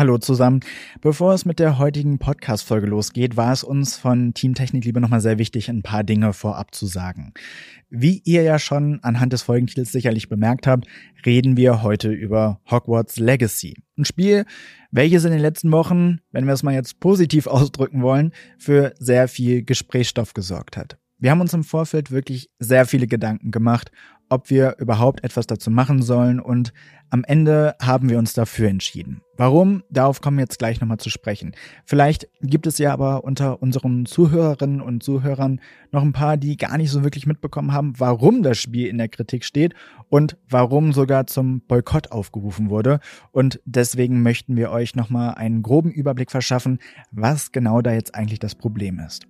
Hallo zusammen. Bevor es mit der heutigen Podcast-Folge losgeht, war es uns von Team Technik Liebe nochmal sehr wichtig, ein paar Dinge vorab zu sagen. Wie ihr ja schon anhand des Folgentitels sicherlich bemerkt habt, reden wir heute über Hogwarts Legacy. Ein Spiel, welches in den letzten Wochen, wenn wir es mal jetzt positiv ausdrücken wollen, für sehr viel Gesprächsstoff gesorgt hat. Wir haben uns im Vorfeld wirklich sehr viele Gedanken gemacht, ob wir überhaupt etwas dazu machen sollen und am Ende haben wir uns dafür entschieden. Warum? Darauf kommen wir jetzt gleich nochmal zu sprechen. Vielleicht gibt es ja aber unter unseren Zuhörerinnen und Zuhörern noch ein paar, die gar nicht so wirklich mitbekommen haben, warum das Spiel in der Kritik steht und warum sogar zum Boykott aufgerufen wurde. Und deswegen möchten wir euch nochmal einen groben Überblick verschaffen, was genau da jetzt eigentlich das Problem ist.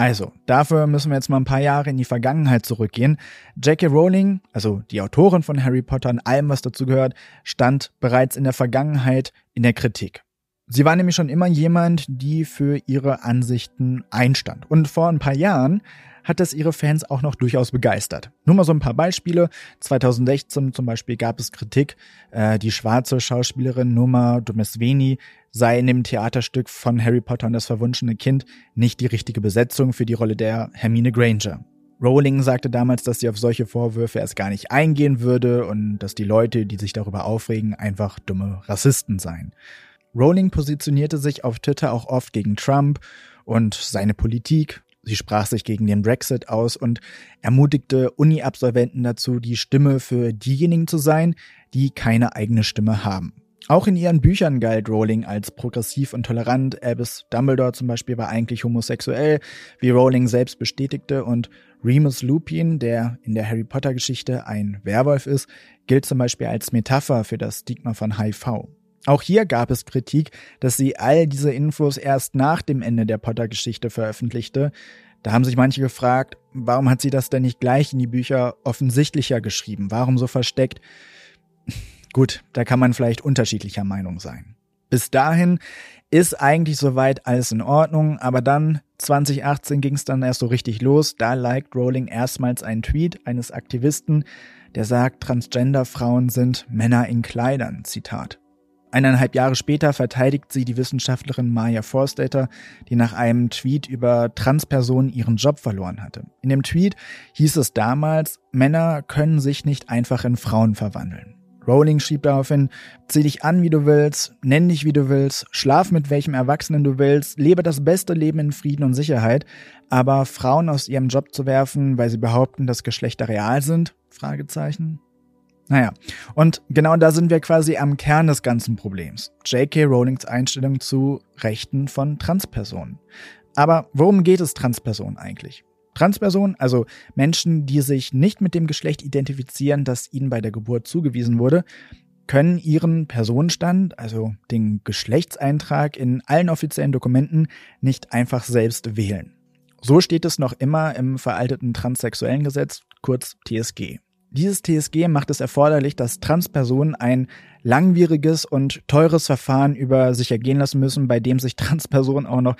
Also, dafür müssen wir jetzt mal ein paar Jahre in die Vergangenheit zurückgehen. J.K. Rowling, also die Autorin von Harry Potter und allem, was dazu gehört, stand bereits in der Vergangenheit in der Kritik. Sie war nämlich schon immer jemand, die für ihre Ansichten einstand. Und vor ein paar Jahren hat das ihre Fans auch noch durchaus begeistert. Nur mal so ein paar Beispiele. 2016 zum Beispiel gab es Kritik, äh, die schwarze Schauspielerin Numa Domesveni sei in dem Theaterstück von Harry Potter und das verwunschene Kind nicht die richtige Besetzung für die Rolle der Hermine Granger. Rowling sagte damals, dass sie auf solche Vorwürfe erst gar nicht eingehen würde und dass die Leute, die sich darüber aufregen, einfach dumme Rassisten seien. Rowling positionierte sich auf Twitter auch oft gegen Trump und seine Politik, Sie sprach sich gegen den Brexit aus und ermutigte Uni-Absolventen dazu, die Stimme für diejenigen zu sein, die keine eigene Stimme haben. Auch in ihren Büchern galt Rowling als progressiv und tolerant. Albus Dumbledore zum Beispiel war eigentlich homosexuell, wie Rowling selbst bestätigte, und Remus Lupin, der in der Harry Potter Geschichte ein Werwolf ist, gilt zum Beispiel als Metapher für das Stigma von HIV. Auch hier gab es Kritik, dass sie all diese Infos erst nach dem Ende der Potter-Geschichte veröffentlichte. Da haben sich manche gefragt, warum hat sie das denn nicht gleich in die Bücher offensichtlicher geschrieben? Warum so versteckt? Gut, da kann man vielleicht unterschiedlicher Meinung sein. Bis dahin ist eigentlich soweit alles in Ordnung, aber dann 2018 ging es dann erst so richtig los. Da liked Rowling erstmals einen Tweet eines Aktivisten, der sagt, Transgender-Frauen sind Männer in Kleidern. Zitat. Eineinhalb Jahre später verteidigt sie die Wissenschaftlerin Maya Forstater, die nach einem Tweet über Transpersonen ihren Job verloren hatte. In dem Tweet hieß es damals, Männer können sich nicht einfach in Frauen verwandeln. Rowling schrieb daraufhin, zieh dich an, wie du willst, nenn dich, wie du willst, schlaf mit welchem Erwachsenen du willst, lebe das beste Leben in Frieden und Sicherheit, aber Frauen aus ihrem Job zu werfen, weil sie behaupten, dass Geschlechter real sind? Fragezeichen. Naja, und genau da sind wir quasi am Kern des ganzen Problems. J.K. Rowlings Einstellung zu Rechten von Transpersonen. Aber worum geht es Transpersonen eigentlich? Transpersonen, also Menschen, die sich nicht mit dem Geschlecht identifizieren, das ihnen bei der Geburt zugewiesen wurde, können ihren Personenstand, also den Geschlechtseintrag in allen offiziellen Dokumenten, nicht einfach selbst wählen. So steht es noch immer im veralteten transsexuellen Gesetz, kurz TSG. Dieses TSG macht es erforderlich, dass Transpersonen ein langwieriges und teures Verfahren über sich ergehen lassen müssen, bei dem sich Transpersonen auch noch,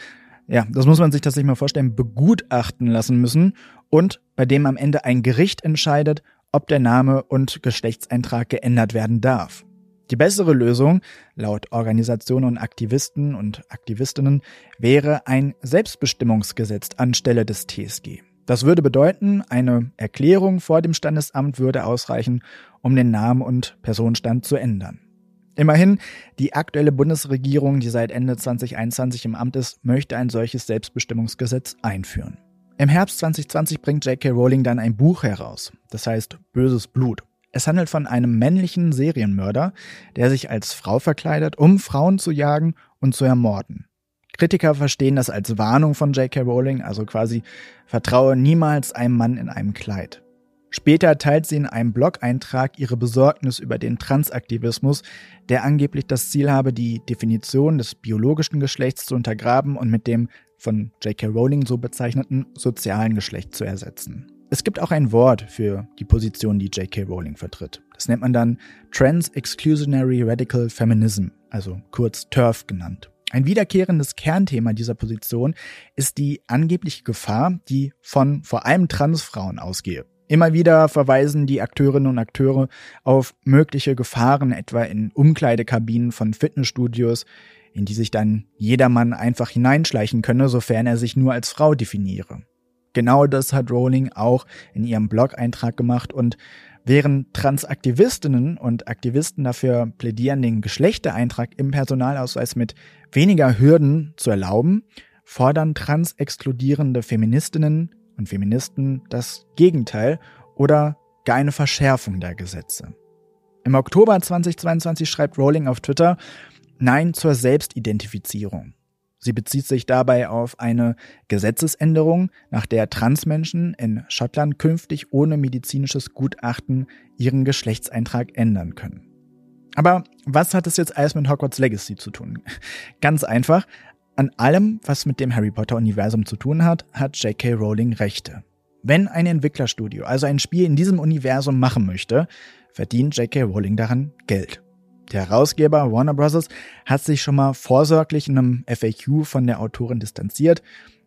ja, das muss man sich tatsächlich mal vorstellen, begutachten lassen müssen und bei dem am Ende ein Gericht entscheidet, ob der Name und Geschlechtseintrag geändert werden darf. Die bessere Lösung, laut Organisationen und Aktivisten und Aktivistinnen, wäre ein Selbstbestimmungsgesetz anstelle des TSG. Das würde bedeuten, eine Erklärung vor dem Standesamt würde ausreichen, um den Namen und Personenstand zu ändern. Immerhin, die aktuelle Bundesregierung, die seit Ende 2021 im Amt ist, möchte ein solches Selbstbestimmungsgesetz einführen. Im Herbst 2020 bringt J.K. Rowling dann ein Buch heraus, das heißt Böses Blut. Es handelt von einem männlichen Serienmörder, der sich als Frau verkleidet, um Frauen zu jagen und zu ermorden. Kritiker verstehen das als Warnung von J.K. Rowling, also quasi vertraue niemals einem Mann in einem Kleid. Später teilt sie in einem Blog-Eintrag ihre Besorgnis über den Transaktivismus, der angeblich das Ziel habe, die Definition des biologischen Geschlechts zu untergraben und mit dem von J.K. Rowling so bezeichneten sozialen Geschlecht zu ersetzen. Es gibt auch ein Wort für die Position, die J.K. Rowling vertritt. Das nennt man dann Trans-Exclusionary Radical Feminism, also kurz TERF genannt. Ein wiederkehrendes Kernthema dieser Position ist die angebliche Gefahr, die von vor allem Transfrauen ausgehe. Immer wieder verweisen die Akteurinnen und Akteure auf mögliche Gefahren, etwa in Umkleidekabinen von Fitnessstudios, in die sich dann jedermann einfach hineinschleichen könne, sofern er sich nur als Frau definiere. Genau das hat Rowling auch in ihrem Blog-Eintrag gemacht und während Transaktivistinnen und Aktivisten dafür plädieren, den Geschlechtereintrag im Personalausweis mit weniger Hürden zu erlauben, fordern transexkludierende Feministinnen und Feministen das Gegenteil oder gar eine Verschärfung der Gesetze. Im Oktober 2022 schreibt Rowling auf Twitter Nein zur Selbstidentifizierung. Sie bezieht sich dabei auf eine Gesetzesänderung, nach der Transmenschen in Schottland künftig ohne medizinisches Gutachten ihren Geschlechtseintrag ändern können. Aber was hat es jetzt alles mit Hogwarts Legacy zu tun? Ganz einfach, an allem, was mit dem Harry Potter-Universum zu tun hat, hat J.K. Rowling Rechte. Wenn ein Entwicklerstudio also ein Spiel in diesem Universum machen möchte, verdient J.K. Rowling daran Geld. Der Herausgeber Warner Bros. hat sich schon mal vorsorglich in einem FAQ von der Autorin distanziert.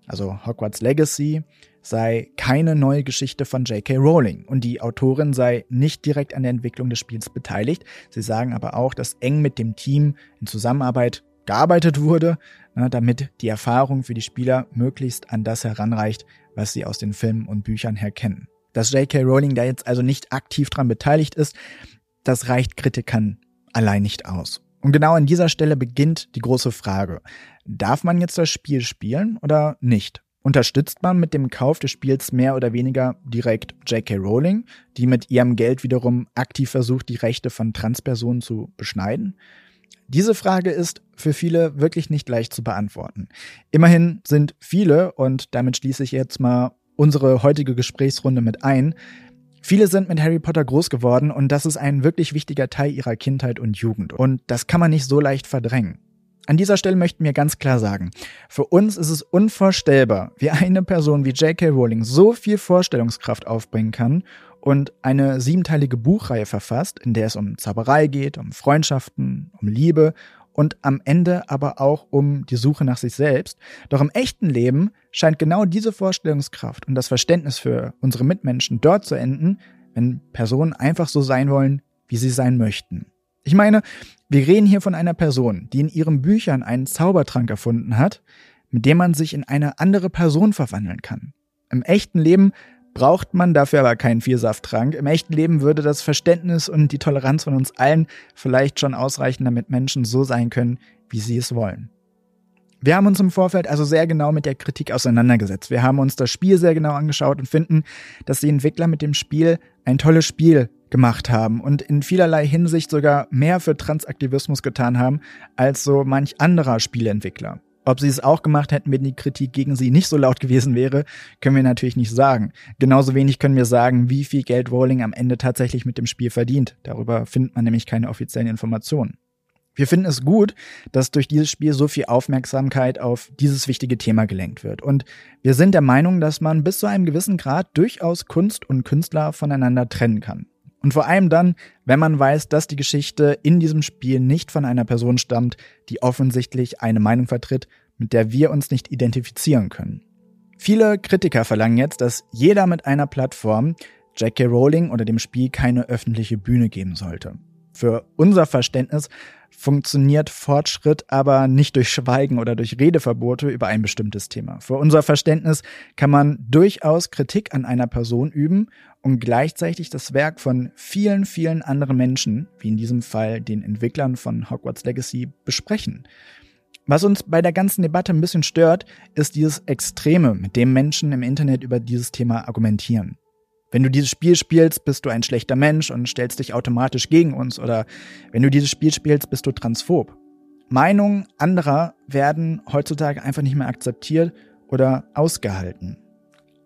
Also Hogwarts Legacy sei keine neue Geschichte von J.K. Rowling und die Autorin sei nicht direkt an der Entwicklung des Spiels beteiligt. Sie sagen aber auch, dass eng mit dem Team in Zusammenarbeit gearbeitet wurde, ne, damit die Erfahrung für die Spieler möglichst an das heranreicht, was sie aus den Filmen und Büchern her kennen. Dass J.K. Rowling da jetzt also nicht aktiv dran beteiligt ist, das reicht Kritikern allein nicht aus. Und genau an dieser Stelle beginnt die große Frage. Darf man jetzt das Spiel spielen oder nicht? Unterstützt man mit dem Kauf des Spiels mehr oder weniger direkt J.K. Rowling, die mit ihrem Geld wiederum aktiv versucht, die Rechte von Transpersonen zu beschneiden? Diese Frage ist für viele wirklich nicht leicht zu beantworten. Immerhin sind viele, und damit schließe ich jetzt mal unsere heutige Gesprächsrunde mit ein, Viele sind mit Harry Potter groß geworden und das ist ein wirklich wichtiger Teil ihrer Kindheit und Jugend. Und das kann man nicht so leicht verdrängen. An dieser Stelle möchten wir ganz klar sagen, für uns ist es unvorstellbar, wie eine Person wie J.K. Rowling so viel Vorstellungskraft aufbringen kann und eine siebenteilige Buchreihe verfasst, in der es um Zauberei geht, um Freundschaften, um Liebe und am Ende aber auch um die Suche nach sich selbst. Doch im echten Leben scheint genau diese Vorstellungskraft und das Verständnis für unsere Mitmenschen dort zu enden, wenn Personen einfach so sein wollen, wie sie sein möchten. Ich meine, wir reden hier von einer Person, die in ihren Büchern einen Zaubertrank erfunden hat, mit dem man sich in eine andere Person verwandeln kann. Im echten Leben braucht man dafür aber keinen Vielsafttrank. Im echten Leben würde das Verständnis und die Toleranz von uns allen vielleicht schon ausreichen, damit Menschen so sein können, wie sie es wollen. Wir haben uns im Vorfeld also sehr genau mit der Kritik auseinandergesetzt. Wir haben uns das Spiel sehr genau angeschaut und finden, dass die Entwickler mit dem Spiel ein tolles Spiel gemacht haben und in vielerlei Hinsicht sogar mehr für Transaktivismus getan haben als so manch anderer Spieleentwickler. Ob sie es auch gemacht hätten, wenn die Kritik gegen sie nicht so laut gewesen wäre, können wir natürlich nicht sagen. Genauso wenig können wir sagen, wie viel Geld Rowling am Ende tatsächlich mit dem Spiel verdient. Darüber findet man nämlich keine offiziellen Informationen. Wir finden es gut, dass durch dieses Spiel so viel Aufmerksamkeit auf dieses wichtige Thema gelenkt wird. Und wir sind der Meinung, dass man bis zu einem gewissen Grad durchaus Kunst und Künstler voneinander trennen kann. Und vor allem dann, wenn man weiß, dass die Geschichte in diesem Spiel nicht von einer Person stammt, die offensichtlich eine Meinung vertritt, mit der wir uns nicht identifizieren können. Viele Kritiker verlangen jetzt, dass jeder mit einer Plattform J.K. Rowling oder dem Spiel keine öffentliche Bühne geben sollte. Für unser Verständnis funktioniert Fortschritt aber nicht durch Schweigen oder durch Redeverbote über ein bestimmtes Thema. Für unser Verständnis kann man durchaus Kritik an einer Person üben und gleichzeitig das Werk von vielen, vielen anderen Menschen, wie in diesem Fall den Entwicklern von Hogwarts Legacy, besprechen. Was uns bei der ganzen Debatte ein bisschen stört, ist dieses Extreme, mit dem Menschen im Internet über dieses Thema argumentieren. Wenn du dieses Spiel spielst, bist du ein schlechter Mensch und stellst dich automatisch gegen uns. Oder wenn du dieses Spiel spielst, bist du transphob. Meinungen anderer werden heutzutage einfach nicht mehr akzeptiert oder ausgehalten.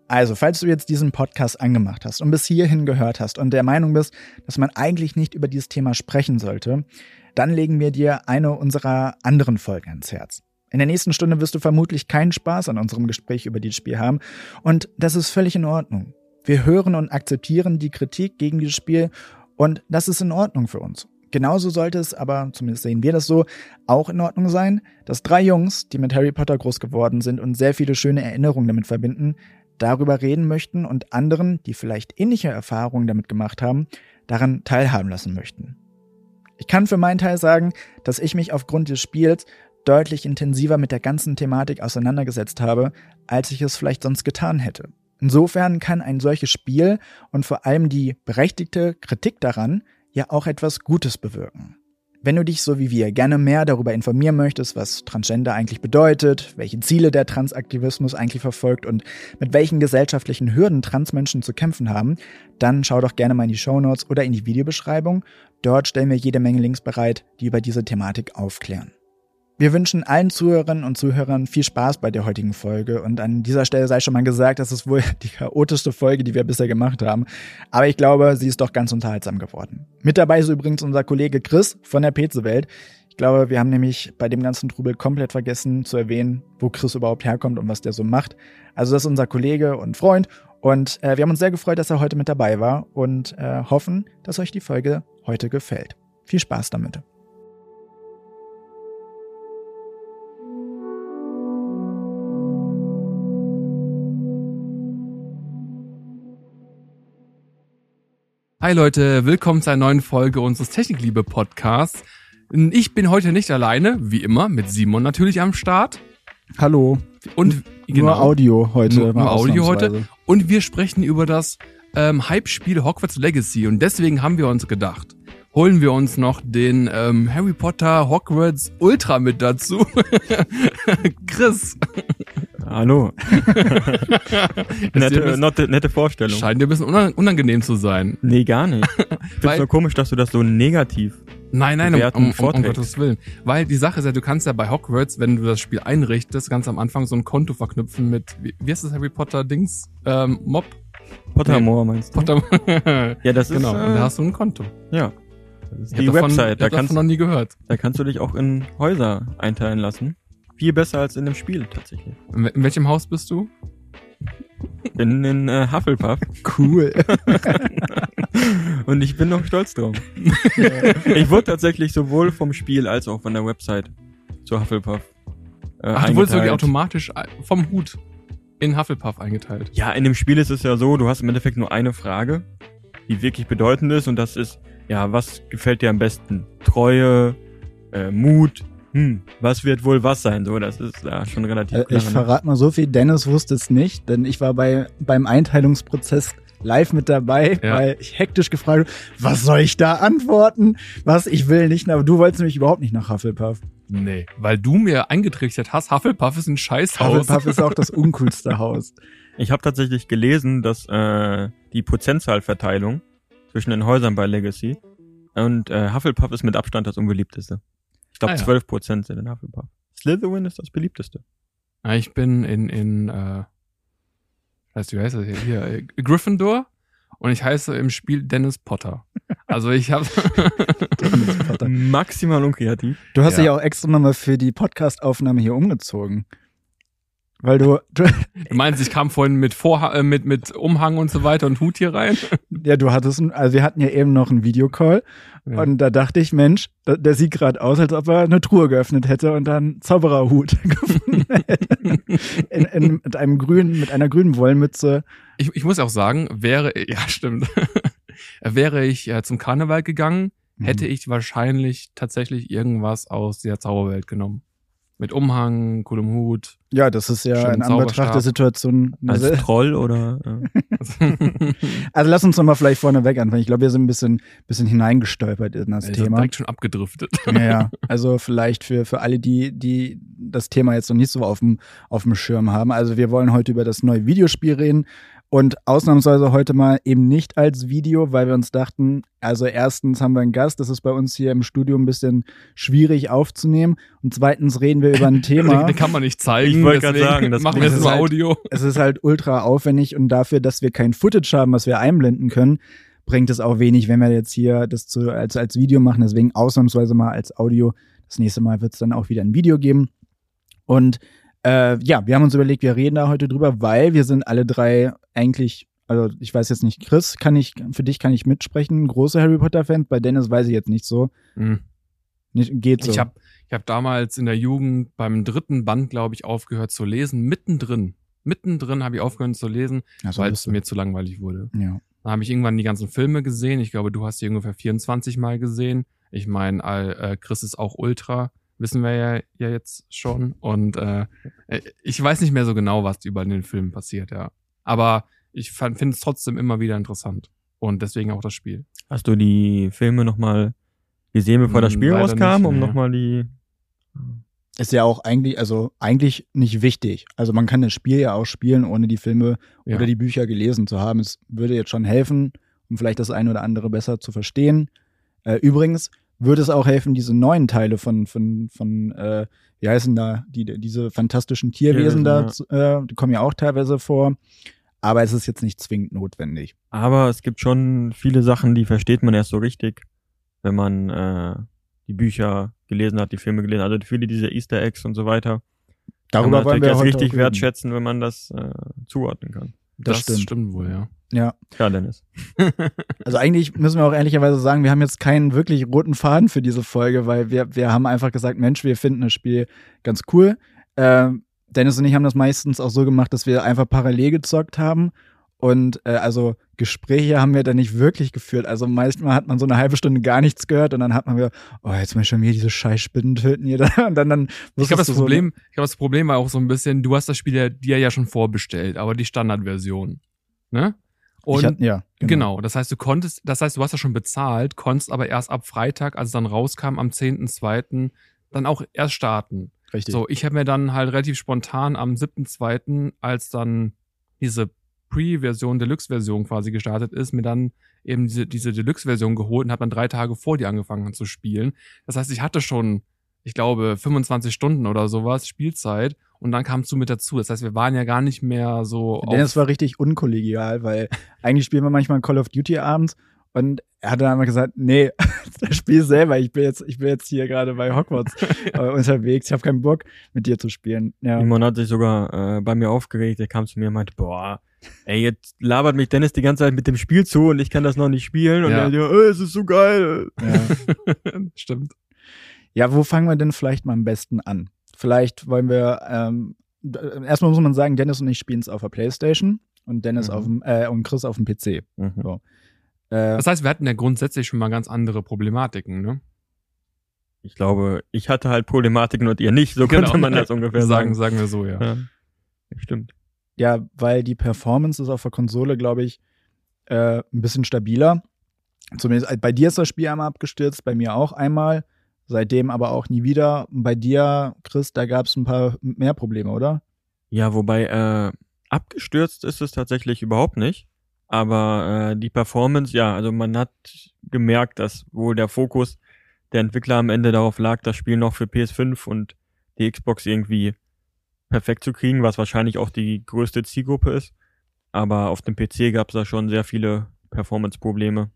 Also, falls du jetzt diesen Podcast angemacht hast und bis hierhin gehört hast und der Meinung bist, dass man eigentlich nicht über dieses Thema sprechen sollte, dann legen wir dir eine unserer anderen Folgen ans Herz. In der nächsten Stunde wirst du vermutlich keinen Spaß an unserem Gespräch über dieses Spiel haben und das ist völlig in Ordnung. Wir hören und akzeptieren die Kritik gegen dieses Spiel und das ist in Ordnung für uns. Genauso sollte es aber, zumindest sehen wir das so, auch in Ordnung sein, dass drei Jungs, die mit Harry Potter groß geworden sind und sehr viele schöne Erinnerungen damit verbinden, darüber reden möchten und anderen, die vielleicht ähnliche Erfahrungen damit gemacht haben, daran teilhaben lassen möchten. Ich kann für meinen Teil sagen, dass ich mich aufgrund des Spiels deutlich intensiver mit der ganzen Thematik auseinandergesetzt habe, als ich es vielleicht sonst getan hätte. Insofern kann ein solches Spiel und vor allem die berechtigte Kritik daran ja auch etwas Gutes bewirken. Wenn du dich so wie wir gerne mehr darüber informieren möchtest, was Transgender eigentlich bedeutet, welche Ziele der Transaktivismus eigentlich verfolgt und mit welchen gesellschaftlichen Hürden Transmenschen zu kämpfen haben, dann schau doch gerne mal in die Show Notes oder in die Videobeschreibung. Dort stellen wir jede Menge Links bereit, die über diese Thematik aufklären. Wir wünschen allen Zuhörerinnen und Zuhörern viel Spaß bei der heutigen Folge und an dieser Stelle sei schon mal gesagt, das ist wohl die chaotischste Folge, die wir bisher gemacht haben. Aber ich glaube, sie ist doch ganz unterhaltsam geworden. Mit dabei ist übrigens unser Kollege Chris von der Peze-Welt. Ich glaube, wir haben nämlich bei dem ganzen Trubel komplett vergessen zu erwähnen, wo Chris überhaupt herkommt und was der so macht. Also das ist unser Kollege und Freund und äh, wir haben uns sehr gefreut, dass er heute mit dabei war und äh, hoffen, dass euch die Folge heute gefällt. Viel Spaß damit. Hi Leute, willkommen zu einer neuen Folge unseres Technikliebe Podcasts. Ich bin heute nicht alleine, wie immer, mit Simon natürlich am Start. Hallo. Und genau, nur Audio heute. Nur, nur Audio heute. Und wir sprechen über das ähm, Hype-Spiel Hogwarts Legacy. Und deswegen haben wir uns gedacht, holen wir uns noch den ähm, Harry Potter Hogwarts Ultra mit dazu. Chris. Hallo. nette, nette, nette Vorstellung. Scheint dir ein bisschen unangenehm zu sein. Nee, gar nicht. Ich finde nur komisch, dass du das so negativ Nein, nein, um, um, um, um Gottes Willen. Weil die Sache ist ja, du kannst ja bei Hogwarts, wenn du das Spiel einrichtest, ganz am Anfang so ein Konto verknüpfen mit, wie, wie heißt das Harry Potter Dings? Ähm, Mob? Pottermore nee. meinst du? Pottermore. ja, das ist, Genau, äh, und da hast du ein Konto. Ja. Das ist ich die Website. Davon, da kannst, davon noch nie gehört. Da kannst du dich auch in Häuser einteilen lassen. Viel besser als in dem Spiel tatsächlich. In, in welchem Haus bist du? In, in äh, Hufflepuff. Cool. Und ich bin noch stolz drauf. ich wurde tatsächlich sowohl vom Spiel als auch von der Website zu Hufflepuff. Äh, Ach, du wurdest wirklich automatisch äh, vom Hut in Hufflepuff eingeteilt. Ja, in dem Spiel ist es ja so, du hast im Endeffekt nur eine Frage, die wirklich bedeutend ist und das ist, ja, was gefällt dir am besten? Treue, äh, Mut, hm, was wird wohl was sein? So, das ist ja schon relativ äh, klar. Ich ne? verrate mal so viel, Dennis wusste es nicht, denn ich war bei, beim Einteilungsprozess live mit dabei, ja. weil ich hektisch gefragt habe, was soll ich da antworten? Was, ich will nicht, aber du wolltest nämlich überhaupt nicht nach Hufflepuff. Nee, weil du mir eingetrichtert hast, Hufflepuff ist ein Scheißhaus. Hufflepuff ist auch das uncoolste Haus. Ich habe tatsächlich gelesen, dass äh, die Prozentzahlverteilung zwischen den Häusern bei Legacy und äh, Hufflepuff ist mit Abstand das unbeliebteste. Ich glaube, ah, ja. 12 Prozent sind in Hufflepuff. Slytherin ist das beliebteste. Ah, ich bin in, in äh, heißt, wie heißt das hier? hier äh, Gryffindor und ich heiße im Spiel Dennis Potter. Also ich habe maximal unkreativ. Du hast ja. dich auch extra nochmal für die Podcast-Aufnahme hier umgezogen. Weil du, du, du meinst, ich kam vorhin mit Vorha äh, mit mit Umhang und so weiter und Hut hier rein? Ja, du hattest, also wir hatten ja eben noch einen Videocall ja. und da dachte ich, Mensch, der, der sieht gerade aus, als ob er eine Truhe geöffnet hätte und dann Zaubererhut gefunden hätte. In, in, mit einem grünen, mit einer grünen Wollmütze. Ich, ich muss auch sagen, wäre, ja stimmt, wäre ich äh, zum Karneval gegangen, hätte mhm. ich wahrscheinlich tatsächlich irgendwas aus der Zauberwelt genommen. Mit Umhang, coolem Hut. Ja, das ist ja in Anbetracht der Situation. Als Troll oder? Ja. also lass uns nochmal vielleicht vorneweg anfangen. Ich glaube, wir sind ein bisschen, bisschen hineingestolpert in das ja, Thema. direkt schon abgedriftet. Ja, also vielleicht für, für alle, die, die das Thema jetzt noch nicht so auf dem, auf dem Schirm haben. Also wir wollen heute über das neue Videospiel reden. Und ausnahmsweise heute mal eben nicht als Video, weil wir uns dachten, also erstens haben wir einen Gast, das ist bei uns hier im Studio ein bisschen schwierig aufzunehmen. Und zweitens reden wir über ein Thema. Den kann man nicht zeigen. Ich wollte gerade sagen, das machen wir jetzt nur halt, Audio. Es ist halt ultra aufwendig und dafür, dass wir kein Footage haben, was wir einblenden können, bringt es auch wenig, wenn wir jetzt hier das zu, als, als Video machen. Deswegen ausnahmsweise mal als Audio. Das nächste Mal wird es dann auch wieder ein Video geben. Und äh, ja, wir haben uns überlegt, wir reden da heute drüber, weil wir sind alle drei eigentlich, also ich weiß jetzt nicht, Chris, kann ich, für dich kann ich mitsprechen, große Harry Potter-Fan, bei Dennis weiß ich jetzt nicht so. Mhm. Nicht, geht so. Ich habe ich hab damals in der Jugend beim dritten Band, glaube ich, aufgehört zu lesen, mittendrin mittendrin habe ich aufgehört zu lesen, Also weil es mir zu langweilig wurde. ja. Dann habe ich irgendwann die ganzen Filme gesehen. Ich glaube, du hast die ungefähr 24 Mal gesehen. Ich meine, äh, Chris ist auch Ultra, wissen wir ja, ja jetzt schon. Und äh, äh, ich weiß nicht mehr so genau, was in den Filmen passiert, ja. Aber ich finde es trotzdem immer wieder interessant. Und deswegen auch das Spiel. Hast du die Filme nochmal gesehen, bevor das Hm, Spiel leider rauskam, nicht, um nee. nochmal die. Ist ja auch eigentlich, also eigentlich nicht wichtig. Also man kann das Spiel ja auch spielen, ohne die Filme Ja. oder die Bücher gelesen zu haben. Es würde jetzt schon helfen, um vielleicht das eine oder andere besser zu verstehen. Äh, übrigens würde es auch helfen, diese neuen Teile von, von, von äh, wie heißen da, die, diese fantastischen Tierwesen Tierwesen, da, ja. zu- äh, die kommen ja auch teilweise vor. Aber es ist jetzt nicht zwingend notwendig. Aber es gibt schon viele Sachen, die versteht man erst so richtig, wenn man äh, die Bücher gelesen hat, die Filme gelesen hat. Also viele dieser Easter Eggs und so weiter. kann Darüber man wollen wir erst heute richtig auch reden. wertschätzen, wenn man das äh, zuordnen kann. Das, stimmt. wohl, ja. Ja. Ja, Dennis. Also eigentlich müssen wir auch ehrlicherweise sagen, wir haben jetzt keinen wirklich roten Faden für diese Folge, weil wir, wir haben einfach gesagt, Mensch, wir finden das Spiel ganz cool. Ähm, Dennis und ich haben das meistens auch so gemacht, dass wir einfach parallel gezockt haben. Und äh, also Gespräche haben wir da nicht wirklich geführt. Also manchmal hat man so eine halbe Stunde gar nichts gehört und dann hat man wieder, oh, jetzt muss ich schon wieder diese Scheißspinnen töten hier. Und dann, dann Ich glaube, das wusstest du so, Problem, ich glaube, das Problem war auch so ein bisschen, du hast das Spiel ja, dir ja schon vorbestellt, aber die Standardversion. Ne? Und hatte, ja, genau. das heißt, du konntest, das heißt, du hast ja schon bezahlt, konntest aber erst ab Freitag, als es dann rauskam, am 10.2., dann auch erst starten. Richtig. So, ich habe mir dann halt relativ spontan am 7.2., als dann diese Pre-Version, Deluxe-Version quasi gestartet ist, mir dann eben diese, diese Deluxe-Version geholt und habe dann drei Tage vor dir angefangen zu spielen. Das heißt, ich hatte schon, ich glaube, 25 Stunden oder sowas Spielzeit und dann kamst du mit dazu. Das heißt, wir waren ja gar nicht mehr so Dennis war richtig unkollegial, weil eigentlich spielen wir manchmal Call of Duty abends und er hat dann einmal gesagt, nee, das Spiel selber, ich bin jetzt, ich bin jetzt hier gerade bei Hogwarts äh, unterwegs, ich habe keinen Bock, mit dir zu spielen. Ja. Simon hat sich sogar äh, bei mir aufgeregt. Er kam zu mir und meinte, boah, ey, jetzt labert mich Dennis die ganze Zeit mit dem Spiel zu und ich kann das noch nicht spielen. Und Ja. er, ja, äh, es ist so geil. Ja. Stimmt. ja, wo fangen wir denn vielleicht mal am besten an? Vielleicht wollen wir, ähm, erstmal muss man sagen, Dennis und ich spielen es auf der Playstation und Dennis Mhm. auf dem, äh, und Chris auf dem PC. Mhm. So. Äh, Das heißt, wir hatten ja grundsätzlich schon mal ganz andere Problematiken, ne? Ich glaube, ich hatte halt Problematiken und ihr nicht. So könnte Genau. man das ungefähr sagen, sagen. sagen wir so, ja. Ja. Stimmt. Ja, weil die Performance ist auf der Konsole, glaube ich, äh, ein bisschen stabiler. Zumindest äh, bei dir ist das Spiel einmal abgestürzt, bei mir auch einmal. Seitdem aber auch nie wieder. Bei dir, Chris, da gab es ein paar mehr Probleme, oder? Ja, wobei äh, abgestürzt ist es tatsächlich überhaupt nicht. Aber äh, die Performance, ja, also man hat gemerkt, dass wohl der Fokus der Entwickler am Ende darauf lag, das Spiel noch für PS5 und die Xbox irgendwie perfekt zu kriegen, was wahrscheinlich auch die größte Zielgruppe ist. Aber auf dem PC gab es da schon sehr viele Performance-Probleme.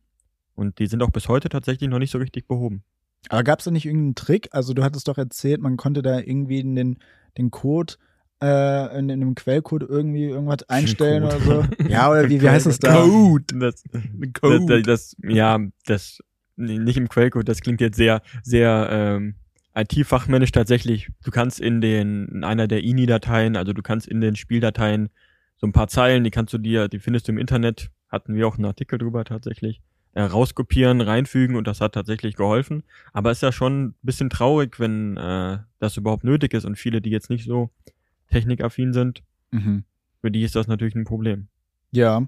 Und die sind auch bis heute tatsächlich noch nicht so richtig behoben. Aber gab es da nicht irgendeinen Trick? Also du hattest doch erzählt, man konnte da irgendwie den, den Code, äh, in, in dem Quellcode irgendwie irgendwas einstellen oder so. Ja, oder wie, wie heißt es da? Code. Das, Code. Das, das, ja, das nicht im Quellcode, das klingt jetzt sehr, sehr ähm, IT-fachmännisch tatsächlich. Du kannst in den, in einer der INI-Dateien, also du kannst in den Spieldateien so ein paar Zeilen, die kannst du dir, die findest du im Internet, hatten wir auch einen Artikel drüber tatsächlich, äh, rauskopieren, reinfügen und das hat tatsächlich geholfen. Aber ist ja schon ein bisschen traurig, wenn äh, das überhaupt nötig ist und viele, die jetzt nicht so technikaffin sind, Mhm. für die ist das natürlich ein Problem. Ja.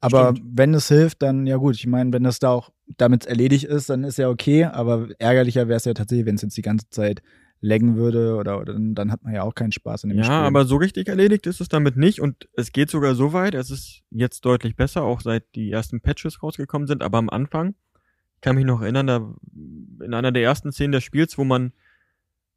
Aber Stimmt. wenn es hilft, dann ja gut. Ich meine, wenn das da auch damit erledigt ist, dann ist ja okay. Aber ärgerlicher wäre es ja tatsächlich, wenn es jetzt die ganze Zeit laggen würde oder, oder dann, hat man ja auch keinen Spaß in dem Ja, Spiel. aber so richtig erledigt ist es damit nicht und es geht sogar so weit, es ist jetzt deutlich besser, auch seit die ersten Patches rausgekommen sind, aber am Anfang, ich kann mich noch erinnern, da in einer der ersten Szenen des Spiels, wo man,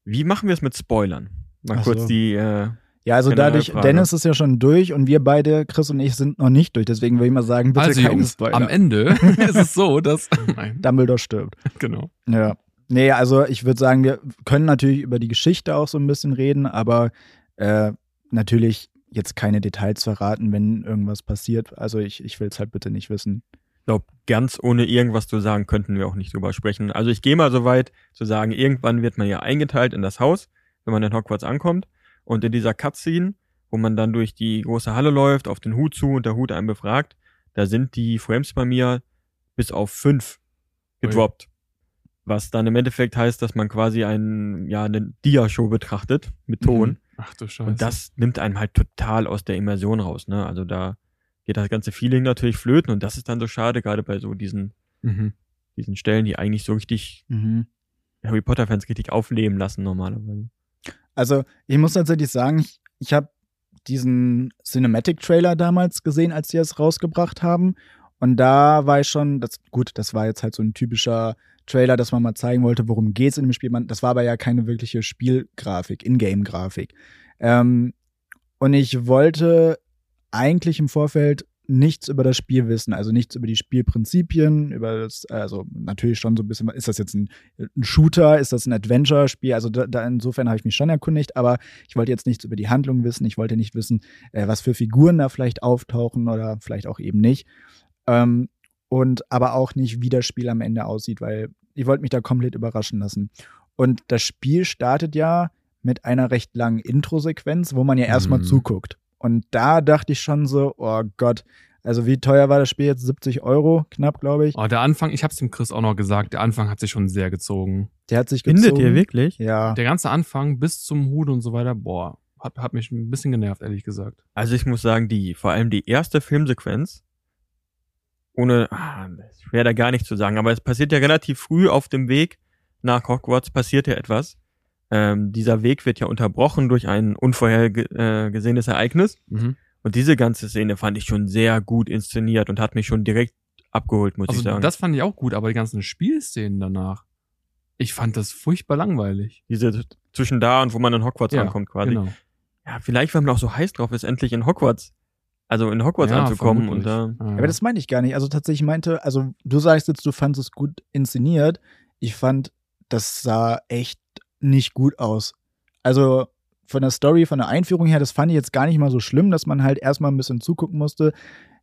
wie machen wir es mit Spoilern? Mal Ach kurz so. die, äh, ja, also dadurch, Frage. Dennis ist ja schon durch und wir beide, Chris und ich, sind noch nicht durch. Deswegen würde ich mal sagen, bitte also keine Jungs, Spoiler. am Ende ist es so, dass nein, Dumbledore stirbt. genau. Ja. Nee, also ich würde sagen, wir können natürlich über die Geschichte auch so ein bisschen reden, aber äh, natürlich jetzt keine Details verraten, wenn irgendwas passiert. Also ich, ich will es halt bitte nicht wissen. glaube, ganz ohne irgendwas zu sagen, könnten wir auch nicht drüber sprechen. Also ich gehe mal so weit zu sagen, irgendwann wird man ja eingeteilt in das Haus, wenn man in Hogwarts ankommt. Und in dieser Cutscene, wo man dann durch die große Halle läuft, auf den Hut zu und der Hut einen befragt, da sind die Frames bei mir bis auf fünf gedroppt. Was dann im Endeffekt heißt, dass man quasi einen, ja, eine Dia-Show betrachtet mit Ton. Mhm. Ach du Scheiße. Und das nimmt einem halt total aus der Immersion raus, ne? Also da geht das ganze Feeling natürlich flöten und das ist dann so schade, gerade bei so diesen, Mhm. diesen Stellen, die eigentlich so richtig Mhm. Harry Potter-Fans richtig aufleben lassen normalerweise. Also ich muss tatsächlich sagen, ich, ich habe diesen Cinematic-Trailer damals gesehen, als die es rausgebracht haben. Und da war ich schon, das, gut, das war jetzt halt so ein typischer Trailer, dass man mal zeigen wollte, worum geht's in dem Spiel. Man, das war aber ja keine wirkliche Spielgrafik, Ingame-Grafik. Ähm, und ich wollte eigentlich im Vorfeld nichts über das Spiel wissen, also nichts über die Spielprinzipien, über das, also natürlich schon so ein bisschen, ist das jetzt ein, ein Shooter, ist das ein Adventure-Spiel, also da, da insofern habe ich mich schon erkundigt, aber ich wollte jetzt nichts über die Handlung wissen, ich wollte nicht wissen, äh, was für Figuren da vielleicht auftauchen oder vielleicht auch eben nicht. Ähm, und aber auch nicht, wie das Spiel am Ende aussieht, weil ich wollte mich da komplett überraschen lassen. Und das Spiel startet ja mit einer recht langen Intro-Sequenz, wo man ja erstmal Mhm. zuguckt. Und da dachte ich schon so, oh Gott, also wie teuer war das Spiel jetzt? 70 Euro, knapp, glaube ich. Oh, der Anfang, ich hab's dem Chris auch noch gesagt, der Anfang hat sich schon sehr gezogen. Der hat sich gezogen. Findet ihr wirklich? Ja. Der ganze Anfang bis zum Hut und so weiter, boah, hat, hat mich ein bisschen genervt, ehrlich gesagt. Also ich muss sagen, die, vor allem die erste Filmsequenz, ohne, ah, schwer da gar nicht zu sagen, aber es passiert ja relativ früh auf dem Weg nach Hogwarts passiert ja etwas. Ähm, dieser Weg wird ja unterbrochen durch ein unvorhergesehenes Ereignis. Mhm. Und diese ganze Szene fand ich schon sehr gut inszeniert und hat mich schon direkt abgeholt, muss ich Also sagen. das fand ich auch gut, aber die ganzen Spielszenen danach, ich fand das furchtbar langweilig. diese zwischen da und wo man in Hogwarts Ja, ankommt quasi. Genau. Ja, vielleicht, weil man auch so heiß drauf ist, endlich in Hogwarts, also in Hogwarts Ja, anzukommen und da. Ja. Aber das meinte ich gar nicht. Also tatsächlich meinte, also du sagst jetzt, du fandest es gut inszeniert. Ich fand, das sah echt nicht gut aus. Also von der Story, von der Einführung her, das fand ich jetzt gar nicht mal so schlimm, dass man halt erstmal ein bisschen zugucken musste.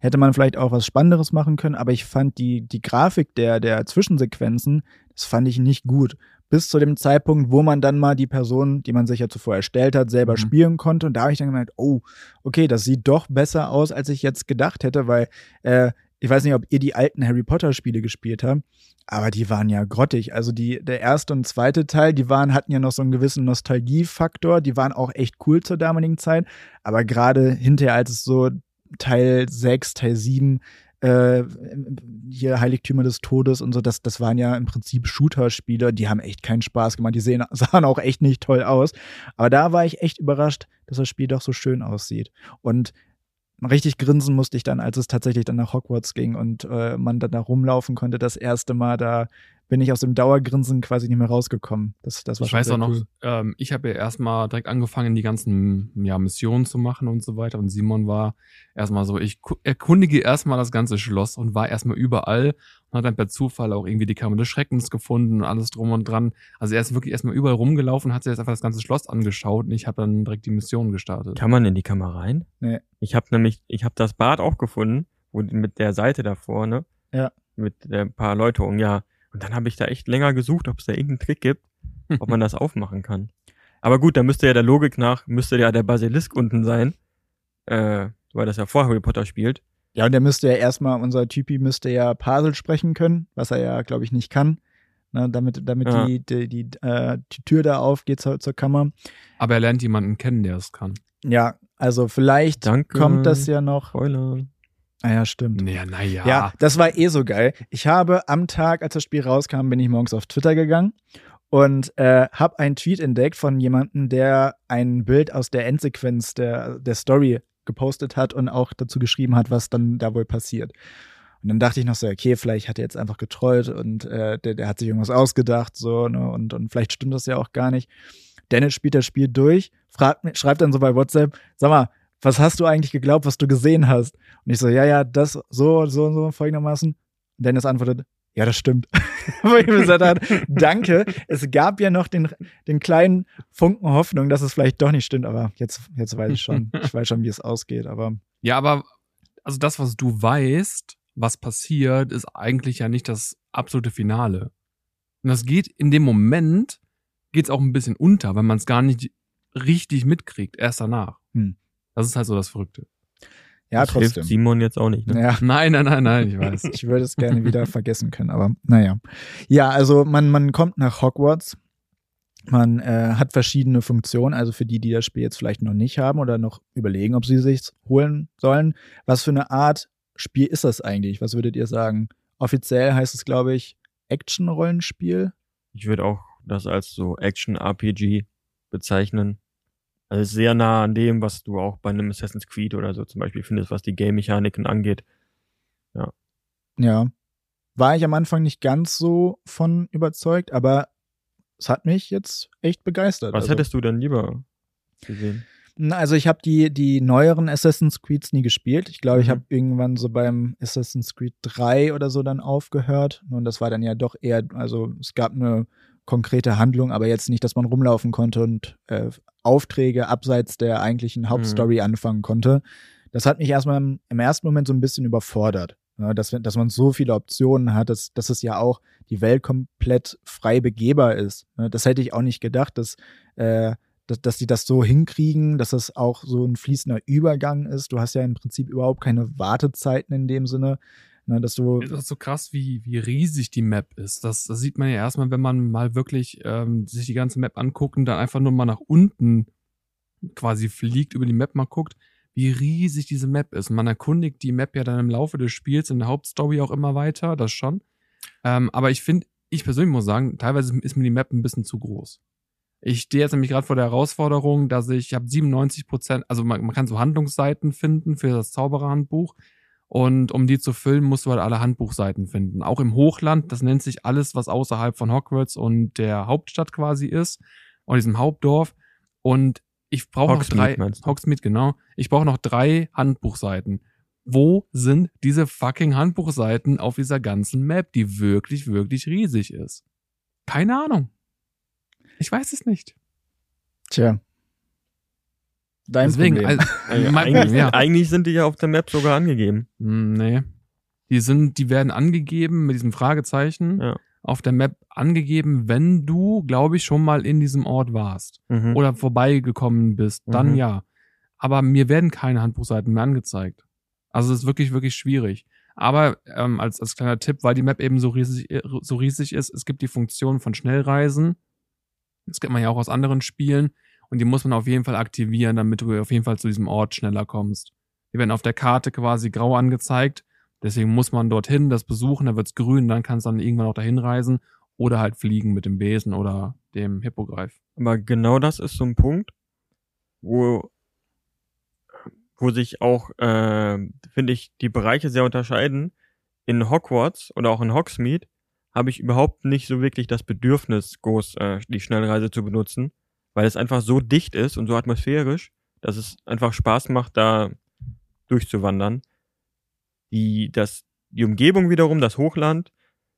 Hätte man vielleicht auch was Spannenderes machen können, aber ich fand die, die Grafik der, der Zwischensequenzen, das fand ich nicht gut. Bis zu dem Zeitpunkt, wo man dann mal die Person, die man sich ja zuvor erstellt hat, selber Mhm. spielen konnte. Und da habe ich dann gemerkt, oh, okay, das sieht doch besser aus, als ich jetzt gedacht hätte, weil äh, ich weiß nicht, ob ihr die alten Harry Potter Spiele gespielt habt, aber die waren ja grottig. Also die, der erste und zweite Teil, die waren, hatten ja noch so einen gewissen Nostalgiefaktor, die waren auch echt cool zur damaligen Zeit, aber gerade hinterher, als es so Teil 6, Teil 7, äh, hier Heiligtümer des Todes und so, das, das waren ja im Prinzip Shooter-Spiele, die haben echt keinen Spaß gemacht, die sehen, sahen auch echt nicht toll aus. Aber da war ich echt überrascht, dass das Spiel doch so schön aussieht. Und richtig grinsen musste ich dann, als es tatsächlich dann nach Hogwarts ging und äh, man dann da rumlaufen konnte. Das erste Mal, da bin ich aus dem Dauergrinsen quasi nicht mehr rausgekommen. Das, das war Ich schon weiß sehr auch noch, cool. ähm, ich habe ja erstmal direkt angefangen, die ganzen ja, Missionen zu machen und so weiter. Und Simon war erstmal so, ich ku- erkundige erstmal das ganze Schloss und war erstmal überall und hat dann per Zufall auch irgendwie die Kammer des Schreckens gefunden und alles drum und dran. Also er ist wirklich erstmal überall rumgelaufen, hat sich jetzt einfach das ganze Schloss angeschaut und ich habe dann direkt die Mission gestartet. Kann man in die Kamera rein? Nee. Ich habe nämlich, ich habe das Bad auch gefunden, wo mit der Seite davor, ne? Ja. Mit der paar Leute um, ja. Und dann habe ich da echt länger gesucht, ob es da irgendeinen Trick gibt, ob man das aufmachen kann. Aber gut, da müsste ja der Logik nach, müsste ja der Basilisk unten sein, äh, weil das ja vor Harry Potter spielt. Ja, und der müsste ja erstmal, unser Typi müsste ja Parsel sprechen können, was er ja, glaube ich, nicht kann. Ne, damit damit Ja. die, die, die, äh, die Tür da aufgeht zur, zur Kammer. Aber er lernt jemanden kennen, der es kann. Ja, also vielleicht Danke. kommt das ja noch. Spoiler. Ah ja, stimmt. Naja, naja. Ja, das war eh so geil. Ich habe am Tag, als das Spiel rauskam, bin ich morgens auf Twitter gegangen und äh, habe einen Tweet entdeckt von jemandem, der ein Bild aus der Endsequenz der, der Story gepostet hat und auch dazu geschrieben hat, was dann da wohl passiert. Und dann dachte ich noch so, okay, vielleicht hat er jetzt einfach getrollt und äh, der, der hat sich irgendwas ausgedacht, so, ne, und, und vielleicht stimmt das ja auch gar nicht. Dennis spielt das Spiel durch, fragt, schreibt dann so bei WhatsApp, sag mal, was hast du eigentlich geglaubt, was du gesehen hast? Und ich so, ja, ja, das so, so und so folgendermaßen. Und Dennis antwortet, ja, das stimmt. Wo ich mir gesagt habe, danke. Es gab ja noch den, den kleinen Funken Hoffnung, dass es vielleicht doch nicht stimmt, aber jetzt, jetzt weiß ich schon. Ich weiß schon, wie es ausgeht, aber Ja, aber also das, was du weißt, was passiert, ist eigentlich ja nicht das absolute Finale. Und das geht in dem Moment, geht's auch ein bisschen unter, weil man es gar nicht richtig mitkriegt, erst danach. Das ist halt so das Verrückte. Ja, das trotzdem. hilft Simon jetzt auch nicht, ne? Ja, Nein, nein, nein, nein, ich weiß. ich würde es gerne wieder vergessen können, aber naja. Ja, also man, man kommt nach Hogwarts. Man äh, hat verschiedene Funktionen, also für die, die das Spiel jetzt vielleicht noch nicht haben oder noch überlegen, ob sie sich holen sollen. Was für eine Art Spiel ist das eigentlich? Was würdet ihr sagen? Offiziell heißt es, glaube ich, Action-Rollenspiel. Ich würde auch das als so Action-RPG bezeichnen. Also sehr nah an dem, was du auch bei einem Assassin's Creed oder so zum Beispiel findest, was die Game-Mechaniken angeht. Ja. War ich am Anfang nicht ganz so von überzeugt, aber es hat mich jetzt echt begeistert. Was also. hättest du denn lieber gesehen? Also ich habe die, die neueren Assassin's Creeds nie gespielt. Ich glaube, ich Mhm. habe irgendwann so beim Assassin's Creed 3 oder so dann aufgehört. Und das war dann ja doch eher, also es gab eine konkrete Handlung, aber jetzt nicht, dass man rumlaufen konnte und äh, Aufträge abseits der eigentlichen Hauptstory anfangen konnte. Das hat mich erstmal im, im ersten Moment so ein bisschen überfordert. Ja, dass, wir- dass man so viele Optionen hat, dass, dass es ja auch die Welt komplett frei begehbar ist. Ne, Das hätte ich auch nicht gedacht, dass äh, dass, dass die das so hinkriegen, dass das auch so ein fließender Übergang ist. Du hast ja im Prinzip überhaupt keine Wartezeiten in dem Sinne, ne, dass du Das ist so krass, wie, wie riesig die Map ist. Das, das sieht man ja erstmal, wenn man mal wirklich ähm, sich die ganze Map anguckt und dann einfach nur mal nach unten quasi fliegt, über die Map mal guckt, wie riesig diese Map ist. Man erkundigt die Map ja dann im Laufe des Spiels in der Hauptstory auch immer weiter, das schon. Ähm, aber ich finde, ich persönlich muss sagen, teilweise ist mir die Map ein bisschen zu groß. Ich stehe jetzt nämlich gerade vor der Herausforderung, dass ich, ich habe 97 Prozent, also man, man kann so Handlungsseiten finden für das Zaubererhandbuch. Und um die zu füllen, musst du halt alle Handbuchseiten finden. Auch im Hochland, das nennt sich alles, was außerhalb von Hogwarts und der Hauptstadt quasi ist, und diesem Hauptdorf. Und ich brauche noch Hogsmeade drei? Hogsmeade, genau. Ich brauche noch drei Handbuchseiten. Wo sind diese fucking Handbuchseiten auf dieser ganzen Map, die wirklich, wirklich riesig ist? Keine Ahnung. Ich weiß es nicht. tja. Dein Deswegen, Problem. also, mein- eigentlich, ja. eigentlich sind die ja auf der Map sogar angegeben. Hm, Nee. Die sind, die werden angegeben mit diesem Fragezeichen Ja. auf der Map angegeben, wenn du, glaube ich, schon mal in diesem Ort warst Mhm. oder vorbeigekommen bist, dann Mhm. ja. Aber mir werden keine Handbuchseiten mehr angezeigt. Also es ist wirklich, wirklich schwierig. Aber ähm, als, als kleiner Tipp, weil die Map eben so riesig, so riesig ist, es gibt die Funktion von Schnellreisen. Das kennt man ja auch aus anderen Spielen. Und die muss man auf jeden Fall aktivieren, damit du auf jeden Fall zu diesem Ort schneller kommst. Die werden auf der Karte quasi grau angezeigt. Deswegen muss man dorthin das besuchen, da wird's grün, dann kannst du dann irgendwann auch dahin reisen oder halt fliegen mit dem Besen oder dem Hippogreif. Aber genau das ist so ein Punkt, wo, wo sich auch, äh, finde ich, die Bereiche sehr unterscheiden. In Hogwarts oder auch in Hogsmeade habe ich überhaupt nicht so wirklich das Bedürfnis, groß äh, die Schnellreise zu benutzen, weil es einfach so dicht ist und so atmosphärisch, dass es einfach Spaß macht, da durchzuwandern. Die, das, die Umgebung wiederum, das Hochland,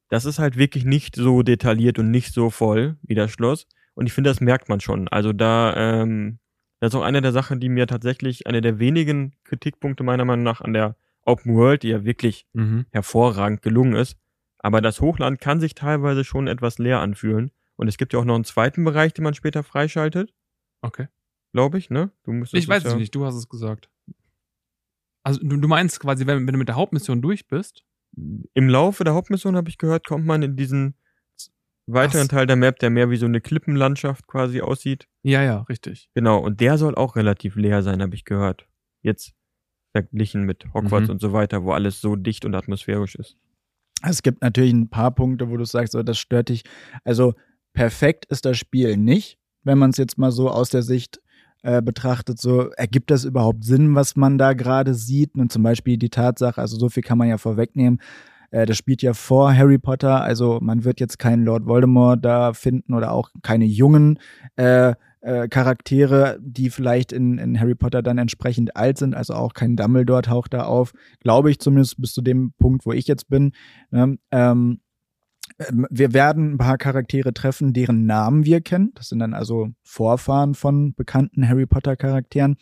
das ist halt wirklich nicht so detailliert und nicht so voll wie das Schloss. Und ich finde, das merkt man schon. Also da, ähm, das ist auch eine der Sachen, die mir tatsächlich, eine der wenigen Kritikpunkte meiner Meinung nach an der Open World, die ja wirklich Mhm. hervorragend gelungen ist. Aber das Hochland kann sich teilweise schon etwas leer anfühlen. Und es gibt ja auch noch einen zweiten Bereich, den man später freischaltet, Okay. glaube ich, ne? Du müsstest Ich weiß es ja, nicht, du hast es gesagt. Also du, du meinst quasi, wenn, wenn du mit der Hauptmission durch bist? Im Laufe der Hauptmission habe ich gehört, kommt man in diesen weiteren Ach. Teil der Map, der mehr wie so eine Klippenlandschaft quasi aussieht. Ja, ja, richtig. Genau, und der soll auch relativ leer sein, habe ich gehört. Jetzt verglichen mit Hogwarts Mhm. und so weiter, wo alles so dicht und atmosphärisch ist. Es gibt natürlich ein paar Punkte, wo du sagst, so, das stört dich. Also perfekt ist das Spiel nicht, wenn man es jetzt mal so aus der Sicht äh, betrachtet, so ergibt das überhaupt Sinn, was man da gerade sieht? Und zum Beispiel die Tatsache, also so viel kann man ja vorwegnehmen, äh, das spielt ja vor Harry Potter, also man wird jetzt keinen Lord Voldemort da finden oder auch keine jungen äh, äh, Charaktere, die vielleicht in, in Harry Potter dann entsprechend alt sind, also auch kein Dumbledore taucht da auf, glaube ich zumindest bis zu dem Punkt, wo ich jetzt bin. Ne? Ähm, ähm, wir werden ein paar Charaktere treffen, deren Namen wir kennen. Das sind dann also Vorfahren von bekannten Harry Potter Charakteren.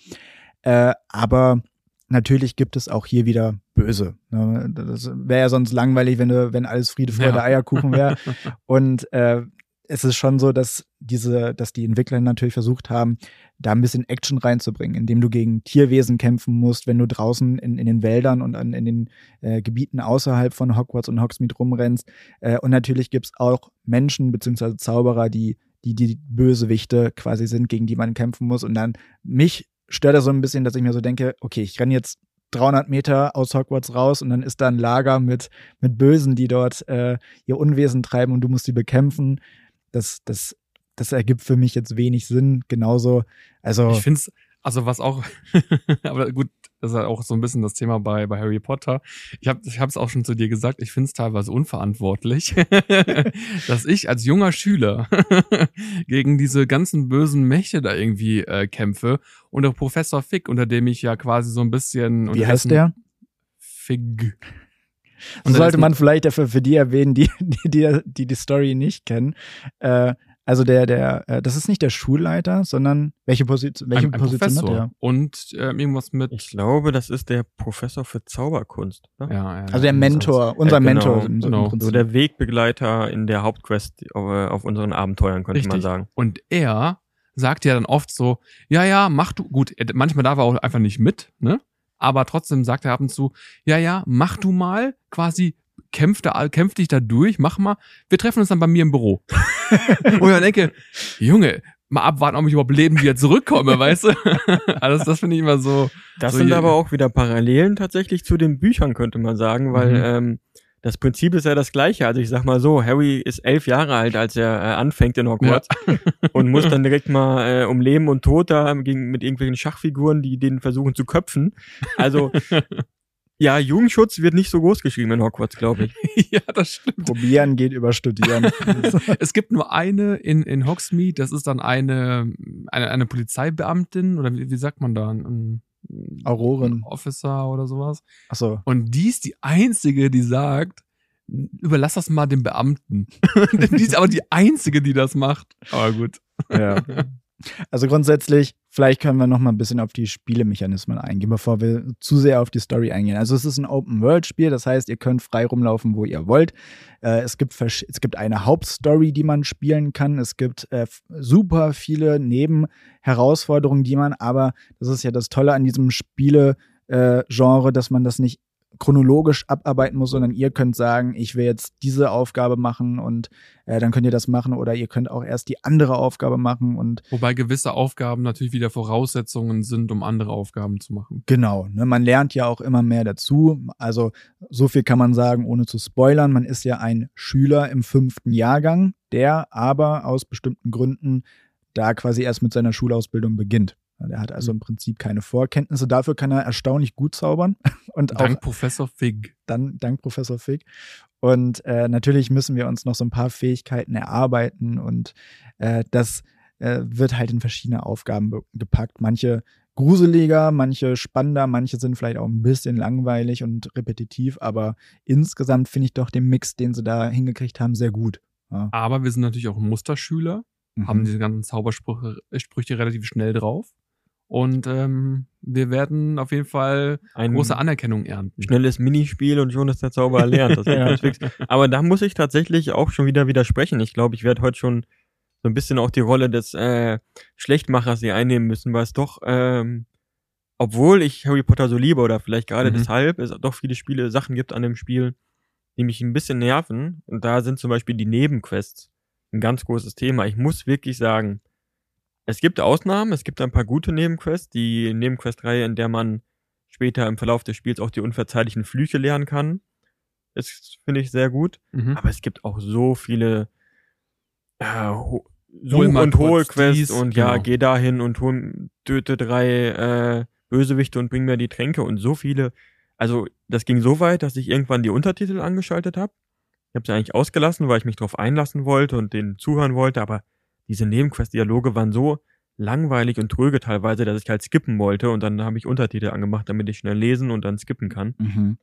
Äh, aber natürlich gibt es auch hier wieder Böse. Ne? Das wäre ja sonst langweilig, wenn, du, wenn alles Friede, Freude, Ja. Eierkuchen wäre. Und äh, es ist schon so, dass diese, dass die Entwickler natürlich versucht haben, da ein bisschen Action reinzubringen, indem du gegen Tierwesen kämpfen musst, wenn du draußen in, in den Wäldern und an, in den äh, Gebieten außerhalb von Hogwarts und Hogsmeade rumrennst. Äh, und natürlich gibt's auch Menschen beziehungsweise Zauberer, die, die die Bösewichte quasi sind, gegen die man kämpfen muss. Und dann mich stört das so ein bisschen, dass ich mir so denke, okay, ich renne jetzt 300 Meter aus Hogwarts raus und dann ist da ein Lager mit, mit Bösen, die dort äh, ihr Unwesen treiben und du musst sie bekämpfen das, das, das ergibt für mich jetzt wenig Sinn. Genauso, also. Ich finde es, also was auch, aber gut, das ist halt auch so ein bisschen das Thema bei, bei Harry Potter. Ich habe ich es auch schon zu dir gesagt, ich finde es teilweise unverantwortlich, dass ich als junger Schüler gegen diese ganzen bösen Mächte da irgendwie äh, kämpfe. Und der Professor Fick, unter dem ich ja quasi so ein bisschen. Wie heißt der? Fig. Und sollte man vielleicht dafür für die erwähnen, die die, die, die Story nicht kennen. Äh, also der, der, äh, das ist nicht der Schulleiter, sondern welche, Position, welche ein, ein Position Professor. hat der? Und äh, irgendwas mit. Ich glaube, das ist der Professor für Zauberkunst. Ne? Ja, ja, also der Mentor, unser genau, Mentor. Im, genau. So der Wegbegleiter in der Hauptquest auf, äh, auf unseren Abenteuern, könnte Richtig. man sagen. Und er sagt ja dann oft so, ja, ja, mach du, gut, manchmal darf er auch einfach nicht mit, ne? Aber trotzdem sagt er ab und zu, ja, ja, mach du mal, quasi kämpf, da, kämpf dich da durch, mach mal, wir treffen uns dann bei mir im Büro. und ich denke, Junge, mal abwarten, ob ich überhaupt leben wieder zurückkomme, weißt du? also das finde ich immer so. Das so sind aber auch wieder Parallelen tatsächlich zu den Büchern, könnte man sagen, weil mhm. ähm, das Prinzip ist ja das gleiche. Also ich sag mal so, Harry ist elf Jahre alt, als er äh, anfängt in Hogwarts ja. und muss dann direkt mal äh, um Leben und Tod da gegen, mit irgendwelchen Schachfiguren, die den versuchen zu köpfen. Also ja, Jugendschutz wird nicht so groß geschrieben in Hogwarts, glaube ich. ja, das stimmt. Probieren geht über Studieren. es gibt nur eine in, in Hogsmeade, das ist dann eine, eine, eine Polizeibeamtin, oder wie, wie sagt man da? Ein, Auroren. Officer oder sowas. Ach so. Und die ist die einzige, die sagt, überlass das mal dem Beamten. die ist aber die einzige, die das macht. Aber gut. Ja. Also grundsätzlich, vielleicht können wir noch mal ein bisschen auf die Spielemechanismen eingehen, bevor wir zu sehr auf die Story eingehen. Also es ist ein Open-World-Spiel, das heißt, ihr könnt frei rumlaufen, wo ihr wollt. Äh, es, gibt es gibt eine Hauptstory, die man spielen kann. Es gibt äh, super viele Nebenherausforderungen, die man, aber das ist ja das Tolle an diesem Spiele-Genre, dass man das nicht chronologisch abarbeiten muss, sondern ihr könnt sagen, ich will jetzt diese Aufgabe machen und äh, dann könnt ihr das machen oder ihr könnt auch erst die andere Aufgabe machen und wobei gewisse Aufgaben natürlich wieder Voraussetzungen sind, um andere Aufgaben zu machen. Genau, ne, man lernt ja auch immer mehr dazu. Also so viel kann man sagen, ohne zu spoilern. Man ist ja ein Schüler im fünften Jahrgang, der aber aus bestimmten Gründen da quasi erst mit seiner Schulausbildung beginnt. Er hat also im Prinzip keine Vorkenntnisse. Dafür kann er erstaunlich gut zaubern. Und dank auch, Professor Fig. Dann, dank Professor Fig. Und äh, natürlich müssen wir uns noch so ein paar Fähigkeiten erarbeiten. Und äh, das äh, wird halt in verschiedene Aufgaben gepackt. Manche gruseliger, manche spannender, manche sind vielleicht auch ein bisschen langweilig und repetitiv. Aber insgesamt finde ich doch den Mix, den sie da hingekriegt haben, sehr gut. Ja. Aber wir sind natürlich auch Musterschüler, mhm. haben diese ganzen Zaubersprüche Sprüche relativ schnell drauf. Und ähm, wir werden auf jeden Fall Ein große Anerkennung ernten. Schnelles Minispiel und schon ist der Zauber erlernt. Das ja. fix. Aber da muss ich tatsächlich auch schon wieder widersprechen. Ich glaube, ich werde heute schon so ein bisschen auch die Rolle des äh, Schlechtmachers hier einnehmen müssen, weil es doch, ähm, obwohl ich Harry Potter so liebe oder vielleicht gerade mhm. deshalb, es doch viele Spiele, Sachen gibt an dem Spiel, die mich ein bisschen nerven. Und da sind zum Beispiel die Nebenquests ein ganz großes Thema. Ich muss wirklich sagen, es gibt Ausnahmen, es gibt ein paar gute Nebenquests, die Nebenquest-Reihe, in der man später im Verlauf des Spiels auch die unverzeihlichen Flüche lernen kann. Das finde ich sehr gut. Mhm. Aber es gibt auch so viele äh, Such- und Hohlquests und ja, genau. geh dahin und hol, töte drei äh, Bösewichte und bring mir die Tränke und so viele. Also, das ging so weit, dass ich irgendwann die Untertitel angeschaltet habe. Ich habe sie eigentlich ausgelassen, weil ich mich darauf einlassen wollte und denen zuhören wollte, aber diese Nebenquest-Dialoge waren so langweilig und tröge teilweise, dass ich halt skippen wollte und dann habe ich Untertitel angemacht, damit ich schnell lesen und dann skippen kann. Mhm.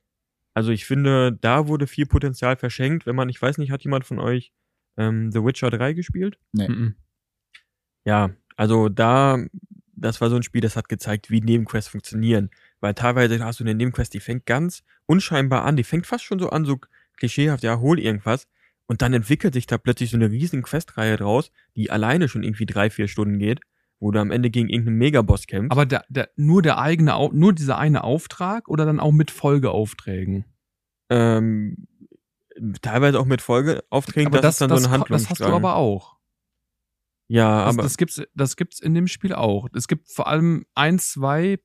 Also ich finde, da wurde viel Potenzial verschenkt, wenn man, ich weiß nicht, hat jemand von euch ähm, The Witcher 3 gespielt? Nee. Mhm. Ja, also da, das war so ein Spiel, das hat gezeigt, wie Nebenquests funktionieren. Weil teilweise hast du eine Nebenquest, die fängt ganz unscheinbar an, die fängt fast schon so an, so klischeehaft, ja, hol irgendwas. Und dann entwickelt sich da plötzlich so eine riesen Questreihe draus, die alleine schon irgendwie drei, vier Stunden geht, wo du am Ende gegen irgendeinen Megaboss kämpfst. Aber der, der, nur der eigene, nur dieser eine Auftrag oder dann auch mit Folgeaufträgen? ähm, teilweise auch mit Folgeaufträgen, aber das, ist dann so eine ko- das hast du aber auch. Ja, Das, aber das gibt's, das gibt's in dem Spiel auch. Es gibt vor allem ein, zwei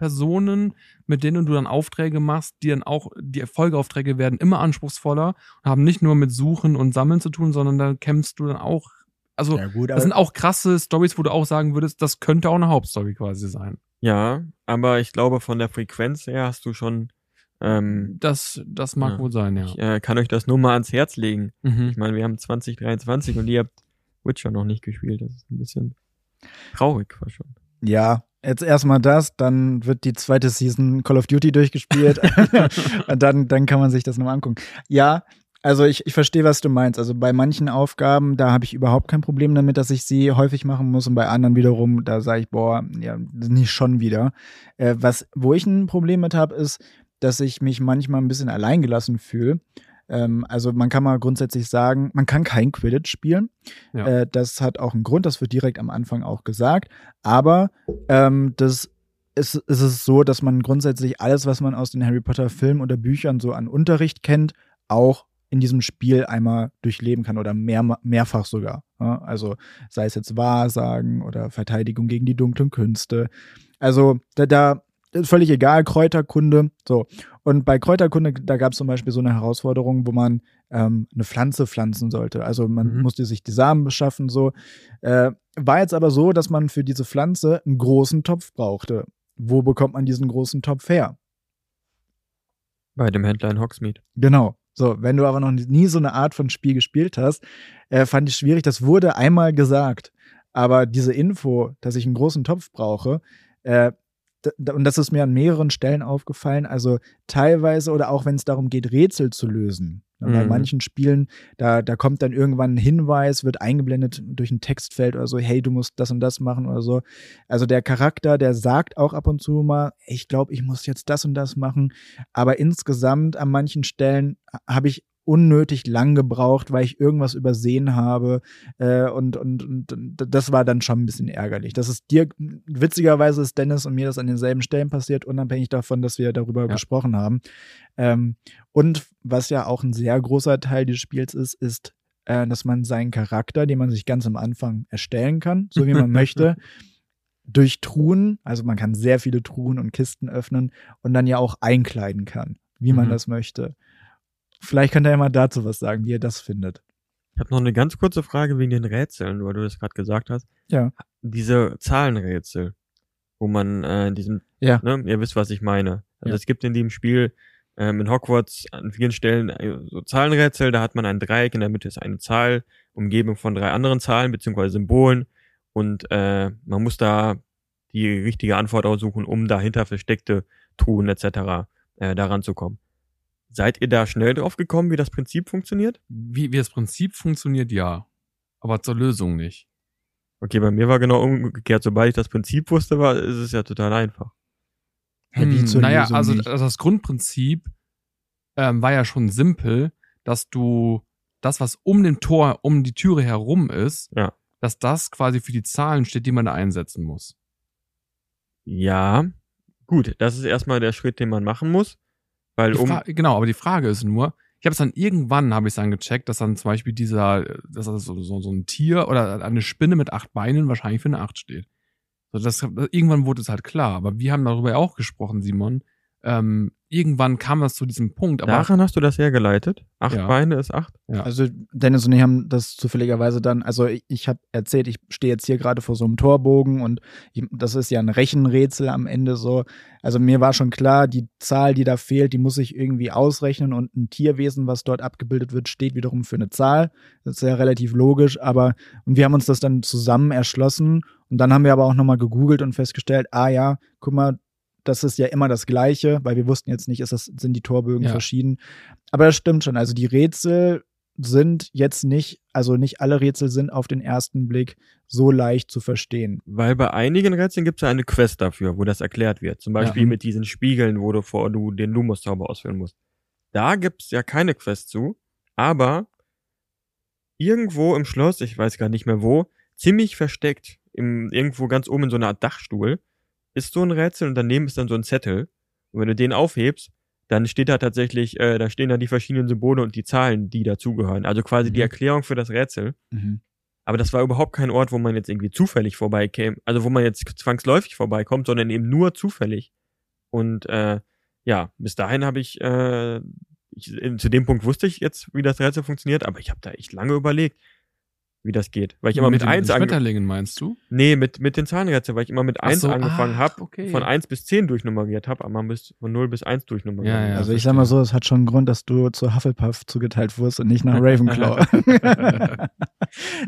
Personen, mit denen du dann Aufträge machst, die dann auch, die Folgeaufträge werden immer anspruchsvoller und haben nicht nur mit Suchen und Sammeln zu tun, sondern da kämpfst du dann auch, also Ja, gut, das sind auch krasse Stories, wo du auch sagen würdest, das könnte auch eine Hauptstory quasi sein. ja, aber ich glaube von der Frequenz her hast du schon ähm, Das, das mag Ja. wohl sein, ja. Ich äh, kann euch das nur mal ans Herz legen. Mhm. Ich meine, wir haben 2023 und ihr habt Witcher noch nicht gespielt. Das ist ein bisschen traurig fast schon. Ja, jetzt erstmal das, dann wird die zweite Season Call of Duty durchgespielt und dann, dann kann man sich das nochmal angucken. Ja, also ich, ich verstehe, was du meinst. Also bei manchen Aufgaben, da habe ich überhaupt kein Problem damit, dass ich sie häufig machen muss und bei anderen wiederum, da sage ich, boah, ja, nicht schon wieder. Äh, was, wo ich ein Problem mit habe, ist, dass ich mich manchmal ein bisschen alleingelassen fühle. Ähm, also man kann mal grundsätzlich sagen, man kann kein Quidditch spielen. Ja. Äh, das hat auch einen Grund, das wird direkt am Anfang auch gesagt. Aber ähm, das ist, ist es so, dass man grundsätzlich alles, was man aus den Harry Potter Filmen oder Büchern so an Unterricht kennt, auch in diesem Spiel einmal durchleben kann oder mehr, mehrfach sogar. Ja? Also sei es jetzt Wahrsagen oder Verteidigung gegen die dunklen Künste. Also da, da völlig egal, Kräuterkunde. So. Und bei Kräuterkunde, da gab es zum Beispiel so eine Herausforderung, wo man ähm, eine Pflanze pflanzen sollte. Also man Mhm. musste sich die Samen beschaffen, so. Äh, war jetzt aber so, dass man für diese Pflanze einen großen Topf brauchte. Wo bekommt man diesen großen Topf her? Bei dem Händler in Hogsmeade. Genau. So, wenn du aber noch nie so eine Art von Spiel gespielt hast, äh, fand ich schwierig. Das wurde einmal gesagt. Aber diese Info, dass ich einen großen Topf brauche, äh, und das ist mir an mehreren Stellen aufgefallen, also teilweise oder auch wenn es darum geht, Rätsel zu lösen. Bei Mhm. manchen Spielen, da, da kommt dann irgendwann ein Hinweis, wird eingeblendet durch ein Textfeld oder so, hey, du musst das und das machen oder so. Also der Charakter, der sagt auch ab und zu mal, ich glaube, ich muss jetzt das und das machen. Aber insgesamt an manchen Stellen habe ich unnötig lang gebraucht, weil ich irgendwas übersehen habe. Äh, und, und, und das war dann schon ein bisschen ärgerlich. Das ist dir, witzigerweise ist Dennis und mir das an denselben Stellen passiert, unabhängig davon, dass wir darüber Ja. gesprochen haben. Ähm, und was ja auch ein sehr großer Teil des Spiels ist, ist, äh, dass man seinen Charakter, den man sich ganz am Anfang erstellen kann, so wie man möchte, durch Truhen, also man kann sehr viele Truhen und Kisten öffnen und dann ja auch einkleiden kann, wie man Mhm. das möchte. Vielleicht könnt ihr ja mal dazu was sagen, wie ihr das findet. Ich habe noch eine ganz kurze Frage wegen den Rätseln, weil du das gerade gesagt hast. Ja. Diese Zahlenrätsel, wo man äh, in diesem, Ja. ne, ihr wisst, was ich meine. Also Ja. es gibt in dem Spiel ähm, in Hogwarts an vielen Stellen äh, so Zahlenrätsel, da hat man ein Dreieck, in der Mitte ist eine Zahl, umgeben von drei anderen Zahlen beziehungsweise Symbolen und äh, man muss da die richtige Antwort aussuchen, um dahinter versteckte Truhen etc. Äh, daran zu kommen. Seid ihr da schnell drauf gekommen, wie das Prinzip funktioniert? Wie, wie das Prinzip funktioniert, ja. Aber zur Lösung nicht. Okay, bei mir war genau umgekehrt. Sobald ich das Prinzip wusste, war, ist es ja total einfach. Hm, zur naja, also also das Grundprinzip ähm, war ja schon simpel, dass du das, was um den Tor, um die Türe herum ist, Ja. dass das quasi für die Zahlen steht, die man da einsetzen muss. Ja, gut, das ist erstmal der Schritt, den man machen muss. Weil um, genau, aber die Frage ist nur, ich habe es dann irgendwann, habe ich dann gecheckt, dass dann zum Beispiel dieser, dass das so, so, so ein Tier oder eine Spinne mit acht Beinen wahrscheinlich für eine Acht steht. So, das, irgendwann wurde es halt klar. Aber wir haben darüber auch gesprochen, Simon. Ähm, irgendwann kam das zu diesem Punkt. Aber daran hast du das hergeleitet? Acht Ja. Beine ist acht? ja. Also Dennis und ich haben das zufälligerweise dann, also ich, ich habe erzählt, ich stehe jetzt hier gerade vor so einem Torbogen und ich, das ist ja ein Rechenrätsel am Ende so. Also mir war schon klar, die Zahl, die da fehlt, die muss ich irgendwie ausrechnen und ein Tierwesen, was dort abgebildet wird, steht wiederum für eine Zahl. Das ist ja relativ logisch, aber und wir haben uns das dann zusammen erschlossen und dann haben wir aber auch nochmal gegoogelt und festgestellt, ah ja, guck mal, das ist ja immer das Gleiche, weil wir wussten jetzt nicht, ist das, sind die Torbögen Ja. verschieden. Aber das stimmt schon. Also die Rätsel sind jetzt nicht, also nicht alle Rätsel sind auf den ersten Blick so leicht zu verstehen. Weil bei einigen Rätseln gibt es ja eine Quest dafür, wo das erklärt wird. Zum Beispiel Ja. mit diesen Spiegeln, wo du vor du den Lumos-Zauber ausführen musst. Da gibt's ja keine Quest zu, aber irgendwo im Schloss, ich weiß gar nicht mehr wo, ziemlich versteckt, im, irgendwo ganz oben in so einer Art Dachstuhl, ist so ein Rätsel und daneben ist dann so ein Zettel. Und wenn du den aufhebst, dann steht da tatsächlich, äh, da stehen da die verschiedenen Symbole und die Zahlen, die dazugehören. Also quasi Mhm. die Erklärung für das Rätsel. Mhm. Aber das war überhaupt kein Ort, wo man jetzt irgendwie zufällig vorbeikäme, also wo man jetzt zwangsläufig vorbeikommt, sondern eben nur zufällig. Und äh, ja, bis dahin habe ich, äh, ich, zu dem Punkt wusste ich jetzt, wie das Rätsel funktioniert, aber ich habe da echt lange überlegt, wie das geht. Weil ich immer mit, den eins ange Schmetterlingen meinst du? Nee, mit, mit den Zahnrätseln, weil ich immer mit Ach eins so, angefangen ach, habe, okay. von eins bis zehn durchnummeriert habe, aber bis von 0 bis 1 durchnummeriert. Ja, ja. also ich sag mal so, es hat schon einen Grund, dass du zu Hufflepuff zugeteilt wurdest und nicht nach Ravenclaw.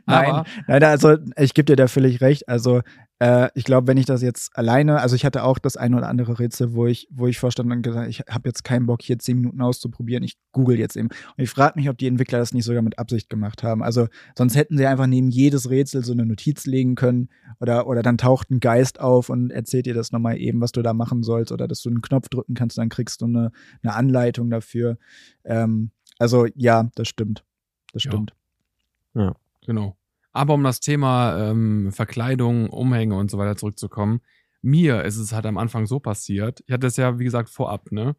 nein, nein, also ich gebe dir da völlig recht. Also äh, ich glaube, wenn ich das jetzt alleine, also ich hatte auch das eine oder andere Rätsel, wo ich, wo ich vorstand und gesagt, ich habe jetzt keinen Bock, hier zehn Minuten auszuprobieren. Ich google jetzt eben. Und ich frage mich, ob die Entwickler das nicht sogar mit Absicht gemacht haben. Also sonst hätten sie einfach neben jedes Rätsel so eine Notiz legen können oder, oder dann taucht ein Geist auf und erzählt dir das nochmal eben, was du da machen sollst oder dass du einen Knopf drücken kannst, dann kriegst du eine, eine Anleitung dafür. Ähm, also ja, das stimmt. Das Ja. stimmt. Genau. Aber um das Thema ähm, Verkleidung, Umhänge und so weiter zurückzukommen, mir ist es halt am Anfang so passiert. Ich hatte es ja, wie gesagt, vorab, ne?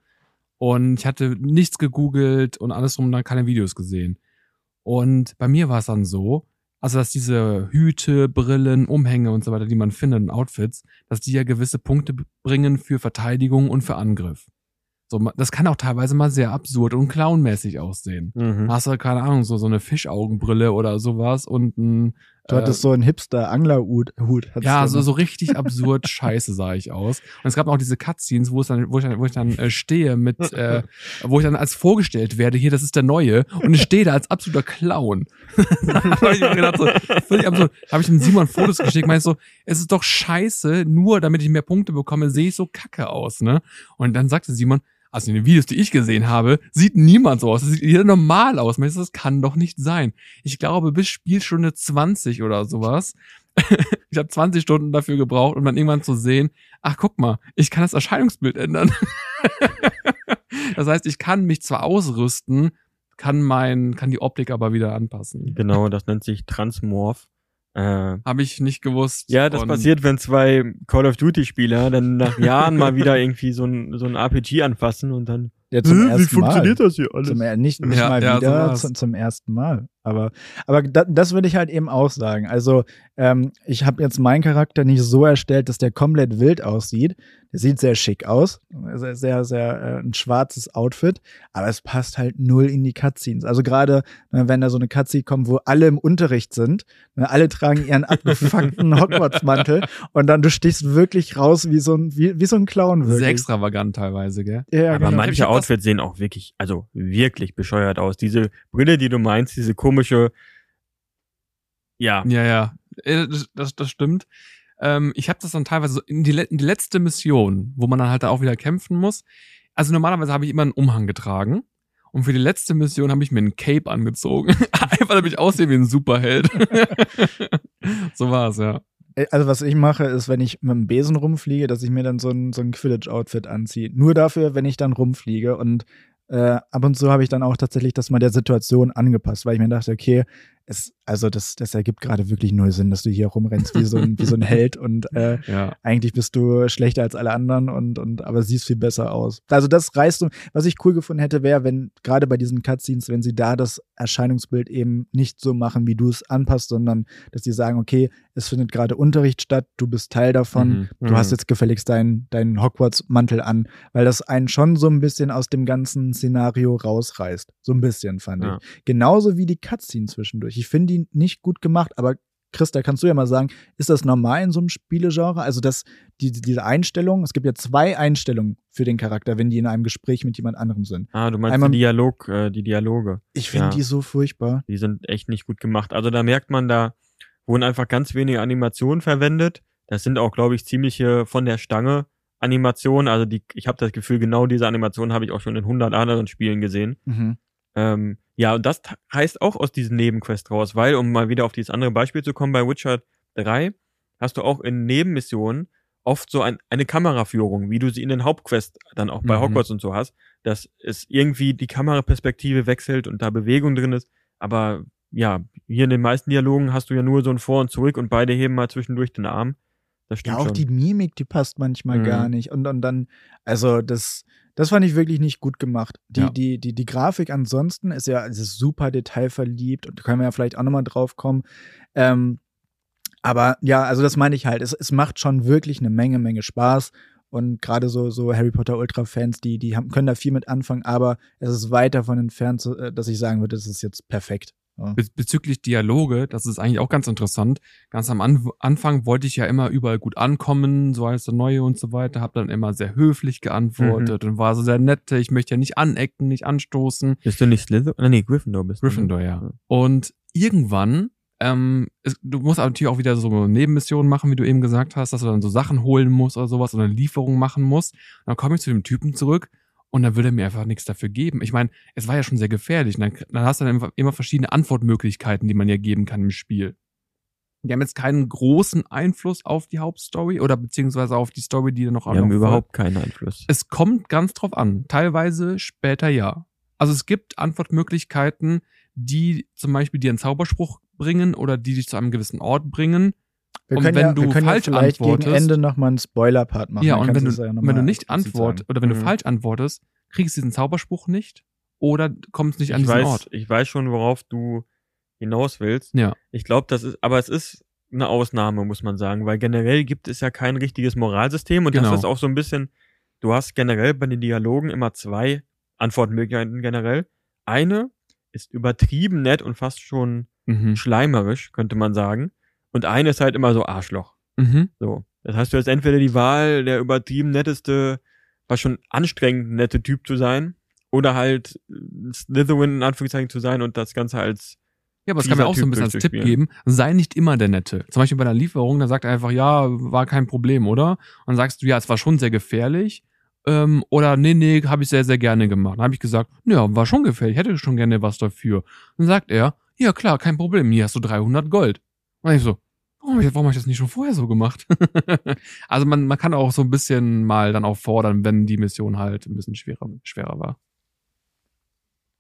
Und ich hatte nichts gegoogelt und alles drum und dann keine Videos gesehen. Und bei mir war es dann so, also dass diese Hüte, Brillen, Umhänge und so weiter, die man findet und Outfits, dass die ja gewisse Punkte bringen für Verteidigung und für Angriff. So, das kann auch teilweise mal sehr absurd und clownmäßig aussehen. Mhm. Hast du, keine Ahnung, so, so eine Fischaugenbrille oder sowas und ein. Du hattest so einen Hipster-Angler-Hut. Ja, so, so richtig absurd scheiße sah ich aus. Und es gab auch diese Cutscenes, wo es dann, wo ich dann, wo ich dann äh, stehe mit, äh, wo ich dann als vorgestellt werde, hier, das ist der Neue, und ich stehe da als absoluter Clown. da habe ich mir gedacht, so, völlig absurd. Habe ich dem Simon Fotos geschickt, meinst so, es ist doch scheiße, nur damit ich mehr Punkte bekomme, sehe ich so kacke aus, ne? Und dann sagte Simon, also in den Videos, die ich gesehen habe, sieht niemand so aus. Das sieht jeder normal aus. Meinst das kann doch nicht sein. Ich glaube, bis Spielstunde 20 oder sowas ich habe 20 Stunden dafür gebraucht, um dann irgendwann zu sehen, ach guck mal, ich kann das Erscheinungsbild ändern. das heißt, ich kann mich zwar ausrüsten, kann mein, kann die Optik aber wieder anpassen. Genau, das nennt sich Transmorph. Äh, Habe ich nicht gewusst. ja, das Und- passiert, wenn zwei Call of Duty Spieler dann nach Jahren mal wieder irgendwie so ein, so ein RPG anfassen und dann, ja, zum "Hä, ersten Mal. das hier alles? Zum, nicht nicht Ja, mal ja, wieder, zum, zum ersten Mal. Aber, aber da, das würde ich halt eben auch sagen. Also, ähm, ich habe jetzt meinen Charakter nicht so erstellt, dass der komplett wild aussieht. Der sieht sehr schick aus. Sehr, sehr, sehr äh, ein schwarzes Outfit. Aber es passt halt null in die Cutscenes. Also gerade, ne, wenn da so eine Cutscene kommt, wo alle im Unterricht sind, ne, alle tragen ihren abgefuckten Hogwarts-Mantel und dann du stichst wirklich raus wie so ein, wie, wie so ein Clown wirklich. Sehr extravagant teilweise, gell? Ja, Aber genau. manche das- Outfits sehen auch wirklich, also wirklich bescheuert aus. Diese Brille, die du meinst, diese komische, ja, Ja, ja. Äh, Das, das, stimmt. Ähm, ich habe das dann teilweise so in die, in die letzte Mission, wo man dann halt da auch wieder kämpfen muss. Also normalerweise habe ich immer einen Umhang getragen. Und für die letzte Mission habe ich mir einen Cape angezogen. Einfach damit ich aussehe wie ein Superheld. so war's, ja. Äh, Also was ich mache, ist, wenn ich mit dem Besen rumfliege, dass ich mir dann so ein, so ein Quidditch-Outfit anziehe. Nur dafür, wenn ich dann rumfliege. Und äh, ab und zu habe ich dann auch tatsächlich das mal der Situation angepasst, weil ich mir dachte, okay, es, also das, das ergibt gerade wirklich null Sinn, dass du hier rumrennst wie so ein, wie so ein Held und äh, Ja. eigentlich bist du schlechter als alle anderen und, und aber siehst viel besser aus. Also das reißt du. Was ich cool gefunden hätte, wäre, wenn gerade bei diesen Cutscenes, wenn sie da das Erscheinungsbild eben nicht so machen, wie du es anpasst, sondern dass sie sagen, okay, es findet gerade Unterricht statt, du bist Teil davon, Mhm. du Mhm. hast jetzt gefälligst deinen deinen Hogwarts-Mantel an, weil das einen schon so ein bisschen aus dem ganzen Szenario rausreißt. So ein bisschen, fand Ja. ich. Genauso wie die Cutscenes zwischendurch. Ich finde die nicht gut gemacht, aber Christa, kannst du ja mal sagen, ist das normal in so einem Spielegenre? Also, dass die, diese Einstellung, es gibt ja zwei Einstellungen für den Charakter, wenn die in einem Gespräch mit jemand anderem sind. ah, du meinst Einmal- die Dialog, äh, die Dialoge. Ich finde Ja. die so furchtbar. Die sind echt nicht gut gemacht. Also da merkt man, da wurden einfach ganz wenige Animationen verwendet. Das sind auch, glaube ich, ziemliche von der Stange Animationen. Also die, ich habe das Gefühl, genau diese Animationen habe ich auch schon in 100 anderen Spielen gesehen. Mhm. Ähm, ja, und das heißt auch aus diesen Nebenquests raus, weil, um mal wieder auf dieses andere Beispiel zu kommen, bei Witcher 3 hast du auch in Nebenmissionen oft so ein, eine Kameraführung, wie du sie in den Hauptquest dann auch bei Mhm. Hogwarts und so hast, dass es irgendwie die Kameraperspektive wechselt und da Bewegung drin ist, aber ja, hier in den meisten Dialogen hast du ja nur so ein Vor und Zurück und beide heben mal zwischendurch den Arm. Ja, auch schon. die Mimik, die passt manchmal Mhm. gar nicht. Und, und dann, also das, das fand ich wirklich nicht gut gemacht. Die, Ja. die, die, die Grafik ansonsten ist ja es ist super detailverliebt und da können wir ja vielleicht auch nochmal drauf kommen. Ähm, aber ja, also das meine ich halt. Es, es macht schon wirklich eine Menge, Menge Spaß. Und gerade so, so Harry Potter Ultra-Fans, die, die haben, können da viel mit anfangen, aber es ist weit davon entfernt, äh, dass ich sagen würde, es ist jetzt perfekt. Ja. Bez bezüglich Dialoge, das ist eigentlich auch ganz interessant. Ganz am An Anfang wollte ich ja immer überall gut ankommen, so als der Neue und so weiter, habe dann immer sehr höflich geantwortet und war so sehr nett. Ich möchte ja nicht anecken, nicht anstoßen. Bist du nicht Slytherin? Nee, Gryffindor bist du. ne? Gryffindor, ja. Und irgendwann, ähm, es, du musst aber natürlich auch wieder so Nebenmissionen machen, wie du eben gesagt hast, dass du dann so Sachen holen musst oder sowas oder eine Lieferung machen musst. Und dann komme ich zu dem Typen zurück und dann will er mir einfach nichts dafür geben. Ich meine, es war ja schon sehr gefährlich. Dann, dann hast du dann immer verschiedene Antwortmöglichkeiten, die man ja geben kann im Spiel. Die haben jetzt keinen großen Einfluss auf die Hauptstory oder beziehungsweise auf die Story, die dann noch Wir haben noch überhaupt keinen Einfluss. es kommt ganz drauf an. Teilweise später ja. Also es gibt Antwortmöglichkeiten, die zum Beispiel dir einen Zauberspruch bringen oder die dich zu einem gewissen Ort bringen. Wir Und wenn ja, wir du können falsch ja vielleicht gegen antwortest- Ende nochmal einen Spoiler-Part machen. ja, Dann und wenn du, ja noch wenn du mal nicht antwortest oder wenn du Mhm. falsch antwortest, kriegst du diesen Zauberspruch nicht oder kommst nicht an Ich diesen weiß, Ort. ich weiß schon, worauf du hinaus willst. Ja. Ich glaube, das ist, aber es ist eine Ausnahme, muss man sagen, weil generell gibt es ja kein richtiges Moralsystem und Genau. das ist auch so ein bisschen, du hast generell bei den Dialogen immer zwei Antwortmöglichkeiten generell. Eine ist übertrieben nett und fast schon Mhm. schleimerisch, könnte man sagen. Und eine ist halt immer so Arschloch. Mhm. So. Das heißt, du hast entweder die Wahl, der übertrieben netteste, was schon anstrengend nette Typ zu sein, oder halt Slytherin in Anführungszeichen zu sein und das Ganze als Ja, aber es kann mir auch so ein bisschen als Tipp geben, sei nicht immer der Nette. Zum Beispiel bei einer Lieferung, da sagt er einfach, ja, war kein Problem, oder? Und dann sagst du, ja, es war schon sehr gefährlich. Ähm, oder nee, nee, habe ich sehr, sehr gerne gemacht. Dann habe ich gesagt, ja, war schon gefährlich, hätte schon gerne was dafür. Dann sagt er, ja klar, kein Problem, hier hast du 300 Gold. Und ich so, ich- warum habe ich das nicht schon vorher so gemacht? also man, man kann auch so ein bisschen mal dann auch fordern, wenn die Mission halt ein bisschen schwerer, schwerer war.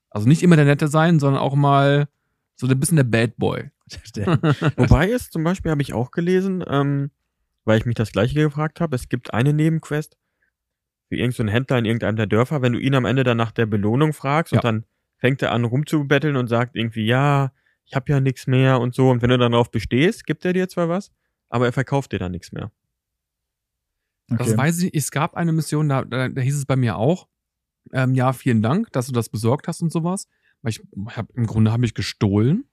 Also nicht immer der Nette sein, sondern auch mal so ein bisschen der Bad Boy. Wobei es zum Beispiel habe ich auch gelesen, ähm, weil ich mich das gleiche gefragt habe, es gibt eine Nebenquest für irgendeinen Händler in irgendeinem der Dörfer, wenn du ihn am Ende dann nach der Belohnung fragst Ja. und dann fängt er an rumzubetteln und sagt irgendwie, ja, ich habe ja nichts mehr und so. Und wenn du dann darauf bestehst, gibt er dir zwar was, aber er verkauft dir dann nichts mehr. Das Okay. weiß ich, es gab eine Mission, da, da, da hieß es bei mir auch, ähm, ja, vielen Dank, dass du das besorgt hast und sowas. Weil ich hab, im Grunde habe ich gestohlen.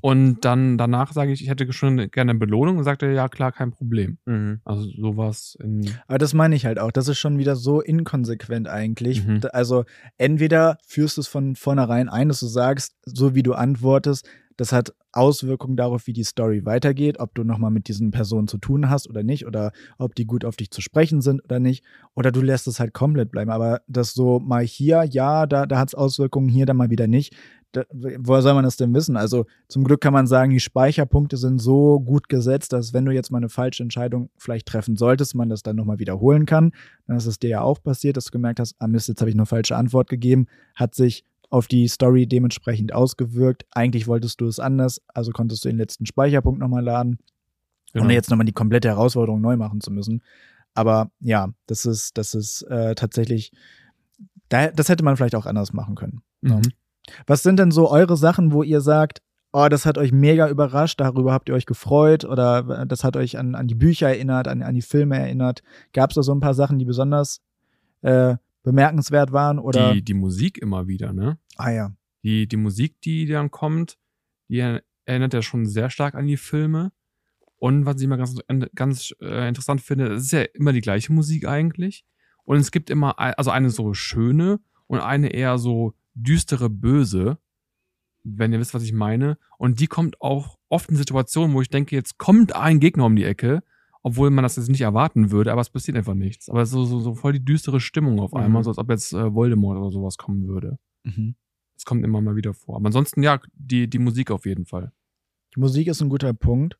Und dann danach sage ich, ich hätte schon gerne eine Belohnung und sagte, ja klar, kein Problem. Mhm. Also sowas in. Aber das meine ich halt auch. Das ist schon wieder so inkonsequent eigentlich. Mhm. Also entweder führst du es von vornherein ein, dass du sagst, so wie du antwortest, das hat Auswirkungen darauf, wie die Story weitergeht, ob du nochmal mit diesen Personen zu tun hast oder nicht, oder ob die gut auf dich zu sprechen sind oder nicht. Oder du lässt es halt komplett bleiben. Aber das so mal hier, ja, da, da hat es Auswirkungen, hier dann mal wieder nicht. Da, woher soll man das denn wissen? Also zum Glück kann man sagen, die Speicherpunkte sind so gut gesetzt, dass wenn du jetzt mal eine falsche Entscheidung vielleicht treffen solltest, man das dann nochmal wiederholen kann. Dann ist es dir ja auch passiert, dass du gemerkt hast, ah Mist, jetzt habe ich eine falsche Antwort gegeben, hat sich auf die Story dementsprechend ausgewirkt. Eigentlich wolltest du es anders, also konntest du den letzten Speicherpunkt nochmal laden, Genau. ohne jetzt nochmal die komplette Herausforderung neu machen zu müssen. Aber ja, das ist, das ist äh, tatsächlich, da, das hätte man vielleicht auch anders machen können. Mhm. Was sind denn so eure Sachen, wo ihr sagt, oh, das hat euch mega überrascht, darüber habt ihr euch gefreut oder das hat euch an, an die Bücher erinnert, an, an die Filme erinnert? Gab es da so ein paar Sachen, die besonders äh, bemerkenswert waren? Oder? Die, die Musik immer wieder, ne? ah ja. Die, die Musik, die dann kommt, die erinnert ja schon sehr stark an die Filme. Und was ich immer ganz, ganz äh, interessant finde, es ist ja immer die gleiche Musik eigentlich. Und es gibt immer, ein- also eine so schöne und eine eher so düstere Böse, wenn ihr wisst, was ich meine. Und die kommt auch oft in Situationen, wo ich denke, jetzt kommt ein Gegner um die Ecke, obwohl man das jetzt nicht erwarten würde, aber es passiert einfach nichts. Aber so, so, so voll die düstere Stimmung auf einmal, Mhm. so als ob jetzt äh, Voldemort oder sowas kommen würde. Mhm. Das kommt immer mal wieder vor. Aber ansonsten, ja, die, die Musik auf jeden Fall. Die Musik ist ein guter Punkt,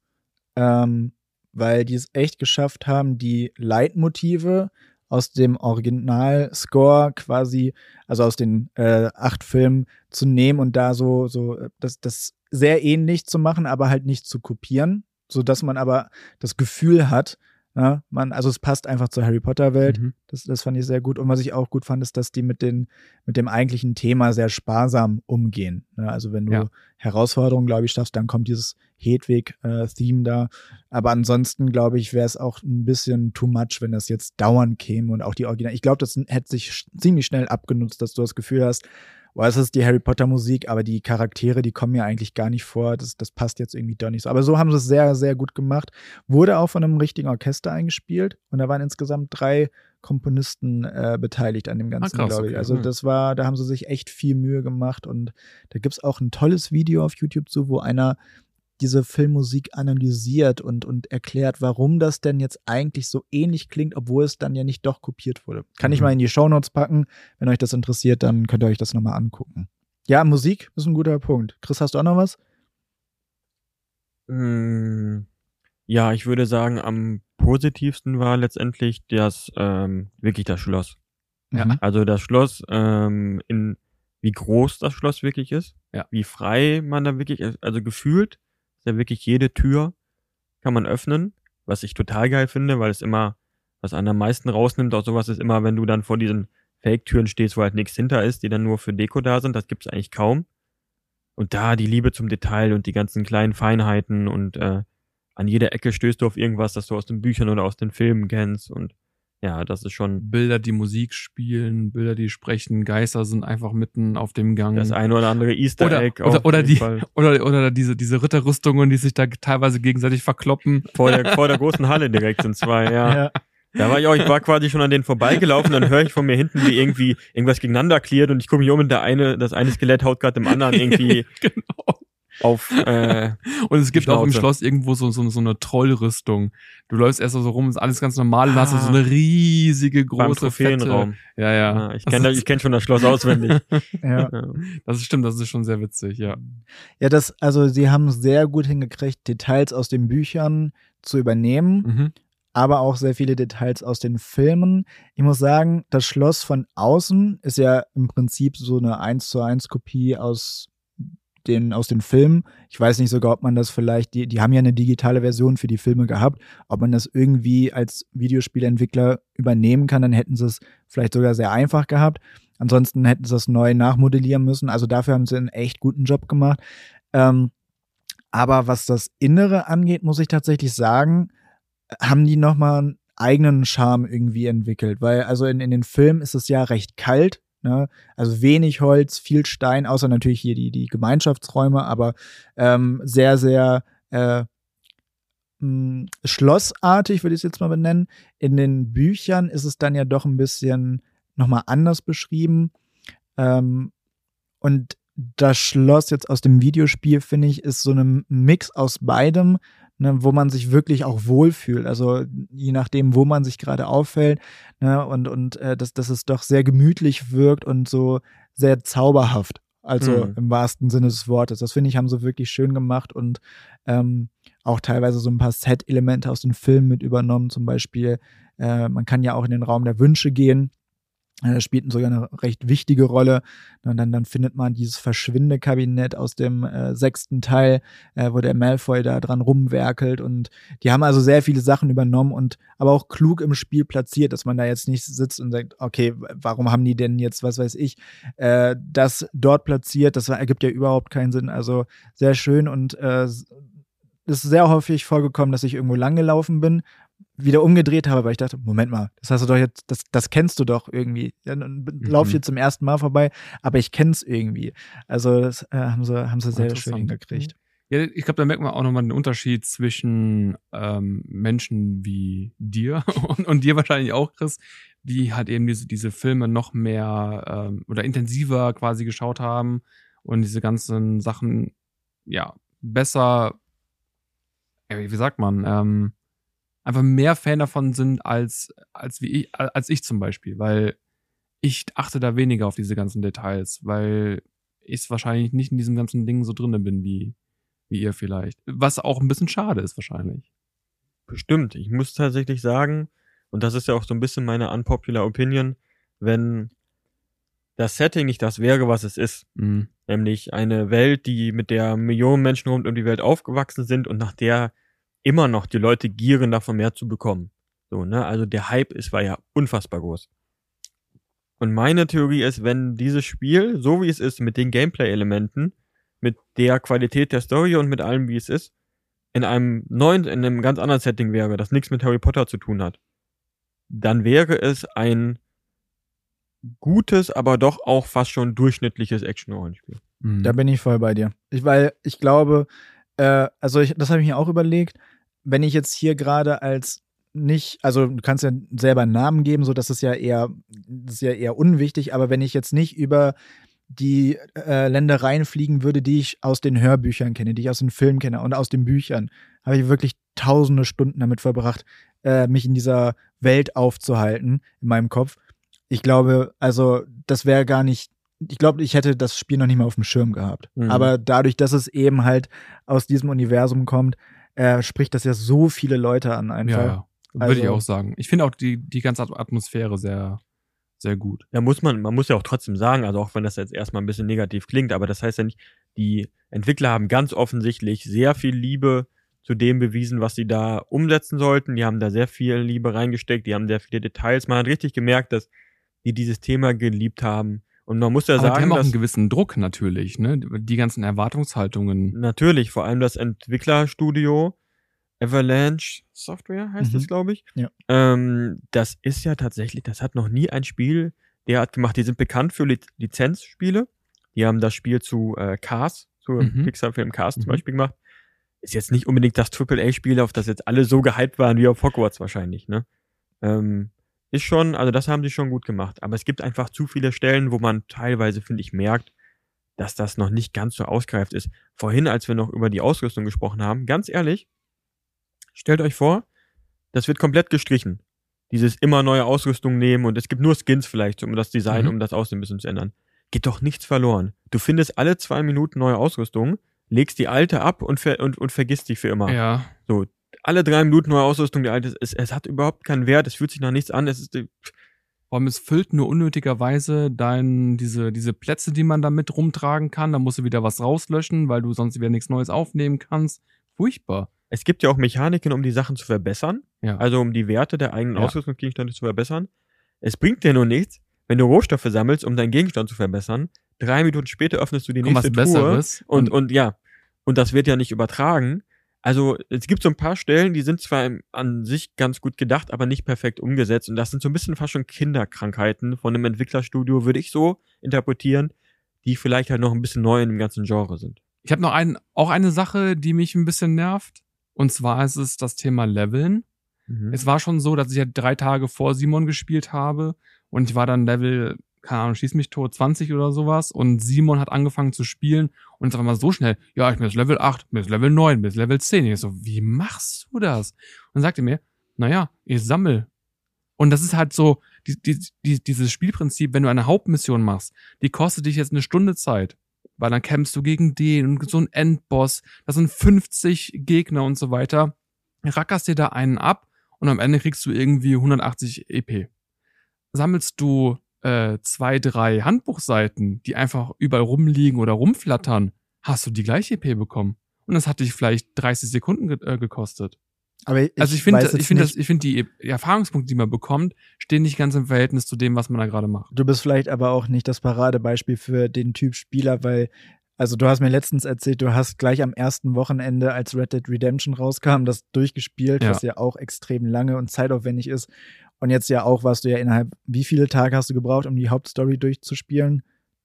ähm, weil die es echt geschafft haben, die Leitmotive aus dem Originalscore quasi, also aus den äh, acht Filmen zu nehmen und da so, so, äh, das, das sehr ähnlich zu machen, aber halt nicht zu kopieren, so dass man aber das Gefühl hat, ja, man, also es passt einfach zur Harry Potter Welt. Mhm. Das, das fand ich sehr gut. Und was ich auch gut fand, ist, dass die mit den, mit dem eigentlichen Thema sehr sparsam umgehen. Ja, also wenn du ja. Herausforderungen, glaube ich, schaffst, dann kommt dieses Hedwig-Theme äh, da. Aber ansonsten, glaube ich, wäre es auch ein bisschen too much, wenn das jetzt dauernd käme und auch die Original. Ich glaube, das hätte sich ziemlich schnell abgenutzt, dass du das Gefühl hast, boah, es ist die Harry Potter Musik, aber die Charaktere, die kommen ja eigentlich gar nicht vor. Das, das passt jetzt irgendwie doch nicht so. Aber so haben sie es sehr, sehr gut gemacht. Wurde auch von einem richtigen Orchester eingespielt und da waren insgesamt drei Komponisten äh, beteiligt an dem Ganzen, ah, glaube ich. Okay. Also hm. das war, da haben sie sich echt viel Mühe gemacht und da gibt es auch ein tolles Video auf YouTube zu, wo einer diese Filmmusik analysiert und, und erklärt, warum das denn jetzt eigentlich so ähnlich klingt, obwohl es dann ja nicht doch kopiert wurde. Kann mhm. ich mal in die Shownotes packen. Wenn euch das interessiert, dann könnt ihr euch das nochmal angucken. Ja, Musik ist ein guter Punkt. Chris, hast du auch noch was? Mm, ja, ich würde sagen, am positivsten war letztendlich das ähm, wirklich das Schloss. Ja. Mhm. Also das Schloss, ähm, in wie groß das Schloss wirklich ist, ja. wie frei man da wirklich ist, also gefühlt ja wirklich jede Tür kann man öffnen, was ich total geil finde, weil es immer, was einen am meisten rausnimmt, auch sowas ist immer, wenn du dann vor diesen Fake-Türen stehst, wo halt nichts hinter ist, die dann nur für Deko da sind, das gibt's eigentlich kaum. Und da die Liebe zum Detail und die ganzen kleinen Feinheiten und äh, an jeder Ecke stößt du auf irgendwas, das du aus den Büchern oder aus den Filmen kennst und ja, das ist schon. Bilder, die Musik spielen, Bilder, die sprechen, Geister sind einfach mitten auf dem Gang. Das eine oder andere Easter oder, Egg. Oder, oder die, oder, oder diese, diese Ritterrüstungen, die sich da teilweise gegenseitig verkloppen. Vor der, vor der großen Halle direkt sind zwei, ja. ja. Da war ich auch, ich war quasi schon an denen vorbeigelaufen, dann höre ich von mir hinten, wie irgendwie irgendwas gegeneinander klärt und ich gucke mich um und der eine, das eine Skelett haut gerade dem anderen irgendwie genau auf. Äh, und es gibt auch im Schloss irgendwo so, so, so eine Trollrüstung. Du läufst erst so rum, ist alles ganz normal, und hast du so eine riesige große Feenraum. Ja, ja. ja ich kenne ich kenn schon das Schloss auswendig. ja. Das stimmt, das ist schon sehr witzig, ja. Ja, das, also sie haben sehr gut hingekriegt, Details aus den Büchern zu übernehmen. Mhm aber auch sehr viele Details aus den Filmen. Ich muss sagen, das Schloss von außen ist ja im Prinzip so eine 1 zu 1 Kopie aus den, aus den Filmen. Ich weiß nicht sogar, ob man das vielleicht, die, die haben ja eine digitale Version für die Filme gehabt, ob man das irgendwie als Videospielentwickler übernehmen kann, dann hätten sie es vielleicht sogar sehr einfach gehabt. Ansonsten hätten sie es neu nachmodellieren müssen. Also dafür haben sie einen echt guten Job gemacht. Ähm, aber was das Innere angeht, muss ich tatsächlich sagen, haben die nochmal einen eigenen Charme irgendwie entwickelt. Weil also in, in den Filmen ist es ja recht kalt Ne? Also wenig Holz, viel Stein, außer natürlich hier die, die Gemeinschaftsräume, aber ähm, sehr, sehr äh, mh, hm, schlossartig, würde ich es jetzt mal benennen. In den Büchern ist es dann ja doch ein bisschen nochmal anders beschrieben. Ähm, und das Schloss jetzt aus dem Videospiel, finde ich, ist so ein Mix aus beidem ne, wo man sich wirklich auch wohlfühlt. Also je nachdem, wo man sich gerade auffällt, ne, und, und äh, dass, dass es doch sehr gemütlich wirkt und so sehr zauberhaft. Also mhm. im wahrsten Sinne des Wortes. Das finde ich, haben sie wirklich schön gemacht und ähm, auch teilweise so ein paar Set-Elemente aus den Filmen mit übernommen. Zum Beispiel, äh, man kann ja auch in den Raum der Wünsche gehen äh, spielten sogar eine recht wichtige Rolle. Und dann, dann findet man dieses Verschwindekabinett aus dem äh, sechsten Teil, äh, wo der Malfoy da dran rumwerkelt. Und die haben also sehr viele Sachen übernommen und aber auch klug im Spiel platziert, dass man da jetzt nicht sitzt und sagt, okay, warum haben die denn jetzt, was weiß ich, äh, das dort platziert? Das ergibt ja überhaupt keinen Sinn. Also sehr schön und äh, ist sehr häufig vorgekommen, dass ich irgendwo langgelaufen bin wieder umgedreht habe, weil ich dachte, Moment mal, das hast du doch jetzt, das, das kennst du doch irgendwie. Dann lauf mhm. hier zum ersten Mal vorbei, aber ich kenn's irgendwie. Also das äh, haben sie, haben sie sehr schön hingekriegt. Ja, ich glaube, da merkt man auch nochmal den Unterschied zwischen ähm, Menschen wie dir und, und dir wahrscheinlich auch, Chris, die halt eben diese, diese Filme noch mehr ähm, oder intensiver quasi geschaut haben und diese ganzen Sachen, ja, besser, wie sagt man, ähm, einfach mehr Fan davon sind als, als, wie ich, als ich zum Beispiel, weil ich achte da weniger auf diese ganzen Details, weil ich wahrscheinlich nicht in diesem ganzen Ding so drinne bin wie, wie ihr vielleicht. Was auch ein bisschen schade ist wahrscheinlich. Bestimmt. Ich muss tatsächlich sagen, und das ist ja auch so ein bisschen meine unpopular Opinion, wenn das Setting nicht das wäre, was es ist. Mhm. Nämlich eine Welt, die mit der Millionen Menschen rund um die Welt aufgewachsen sind und nach der immer noch die Leute gieren, davon mehr zu bekommen. So, ne? Also der Hype ist, war ja unfassbar groß. Und meine Theorie ist, wenn dieses Spiel, so wie es ist, mit den Gameplay-Elementen, mit der Qualität der Story und mit allem, wie es ist, in einem neuen, in einem ganz anderen Setting wäre, das nichts mit Harry Potter zu tun hat, dann wäre es ein gutes, aber doch auch fast schon durchschnittliches Action-Rollenspiel. Mhm. Da bin ich voll bei dir. Ich, weil ich glaube, äh, also ich, das habe ich mir auch überlegt, wenn ich jetzt hier gerade als nicht, also du kannst ja selber einen Namen geben, so das ist ja eher, das ist ja eher unwichtig, aber wenn ich jetzt nicht über die äh, Ländereien fliegen würde, die ich aus den Hörbüchern kenne, die ich aus den Filmen kenne und aus den Büchern, habe ich wirklich tausende Stunden damit verbracht, äh, mich in dieser Welt aufzuhalten, in meinem Kopf. Ich glaube, also das wäre gar nicht, ich glaube, ich hätte das Spiel noch nicht mal auf dem Schirm gehabt. Mhm. Aber dadurch, dass es eben halt aus diesem Universum kommt, äh, spricht das ja so viele Leute an einfach. ja, ja. Würde ich Also- auch sagen. Ich finde auch die, die ganze Atmosphäre sehr, sehr gut. Ja, muss man, man muss ja auch trotzdem sagen, also auch wenn das jetzt erstmal ein bisschen negativ klingt, aber das heißt ja nicht, die Entwickler haben ganz offensichtlich sehr viel Liebe zu dem bewiesen, was sie da umsetzen sollten. Die haben da sehr viel Liebe reingesteckt, die haben sehr viele Details. Man hat richtig gemerkt, dass die dieses Thema geliebt haben. Und man muss ja Aber die sagen, haben auch einen gewissen Druck natürlich, ne? Die ganzen Erwartungshaltungen. natürlich vor allem das Entwicklerstudio Avalanche Software heißt Mhm. das, glaube ich. Ja. Ähm, das ist ja tatsächlich, das hat noch nie ein Spiel derart gemacht. Die sind bekannt für Liz Lizenzspiele. Die haben das Spiel zu äh, Cars, zu Mhm. Pixar-Film Cars zum Mhm. Beispiel gemacht. Ist jetzt nicht unbedingt das AAA-Spiel, auf das jetzt alle so gehypt waren wie auf Hogwarts wahrscheinlich, ne? Ähm, ist schon, also das haben sie schon gut gemacht. Aber es gibt einfach zu viele Stellen, wo man teilweise, finde ich, merkt, dass das noch nicht ganz so ausgereift ist. Vorhin, als wir noch über die Ausrüstung gesprochen haben, ganz ehrlich, stellt euch vor, das wird komplett gestrichen. Dieses immer neue Ausrüstung nehmen und es gibt nur Skins vielleicht, um das Design, Mhm. um das Aussehen ein bisschen zu ändern. Geht doch nichts verloren. Du findest alle zwei Minuten neue Ausrüstung, legst die alte ab und, ver und, und vergisst die für immer. Ja. So, alle drei Minuten neue Ausrüstung, die alte, es, es hat überhaupt keinen Wert, es fühlt sich nach nichts an, es ist, Vor allem, es füllt nur unnötigerweise dein, diese, diese Plätze, die man da mit rumtragen kann. Da musst du wieder was rauslöschen, weil du sonst wieder nichts Neues aufnehmen kannst. Furchtbar. es gibt ja auch Mechaniken, um die Sachen zu verbessern. Ja. Also um die Werte der eigenen Ja. Ausrüstungsgegenstände zu verbessern. Es bringt dir nur nichts, wenn du Rohstoffe sammelst, um deinen Gegenstand zu verbessern. Drei Minuten später öffnest du die Komm, nächste Truhe Besseres. und, und ja, und das wird ja nicht übertragen. Also es gibt so ein paar Stellen, die sind zwar an sich ganz gut gedacht, aber nicht perfekt umgesetzt. Und das sind so ein bisschen fast schon Kinderkrankheiten von einem Entwicklerstudio, würde ich so interpretieren, die vielleicht halt noch ein bisschen neu in dem ganzen Genre sind. Ich habe noch ein, auch eine Sache, die mich ein bisschen nervt. Und zwar ist es das Thema Leveln. Mhm. Es war schon so, dass ich ja drei Tage vor Simon gespielt habe und ich war dann Level, keine Ahnung, schieß mich tot, 20 oder sowas und Simon hat angefangen zu spielen und es war mal so schnell, ja, ich bin jetzt Level 8, bin jetzt Level 9, bin jetzt Level 10. Ich so, wie machst du das? Und dann sagte er mir, naja, ich sammel. Und das ist halt so, die, die, die, dieses Spielprinzip, wenn du eine Hauptmission machst, die kostet dich jetzt eine Stunde Zeit. Weil dann kämpfst du gegen den und so ein Endboss, das sind 50 Gegner und so weiter. Rackerst dir da einen ab und am Ende kriegst du irgendwie 180 EP. Sammelst du äh, zwei, drei Handbuchseiten, die einfach überall rumliegen oder rumflattern, hast du die gleiche EP bekommen. Und das hat dich vielleicht 30 Sekunden ge äh, gekostet. Aber ich, also ich finde, ich finde, ich finde die die Erfahrungspunkte, die man bekommt, stehen nicht ganz im Verhältnis zu dem, was man da gerade macht. Du bist vielleicht aber auch nicht das Paradebeispiel für den Typ Spieler, weil, also du hast mir letztens erzählt, du hast gleich am ersten Wochenende, als Red Dead Redemption rauskam, das durchgespielt, Ja. was ja auch extrem lange und zeitaufwendig ist. Und jetzt ja auch, warst du ja innerhalb, wie viele Tage hast du gebraucht, um die Hauptstory durchzuspielen?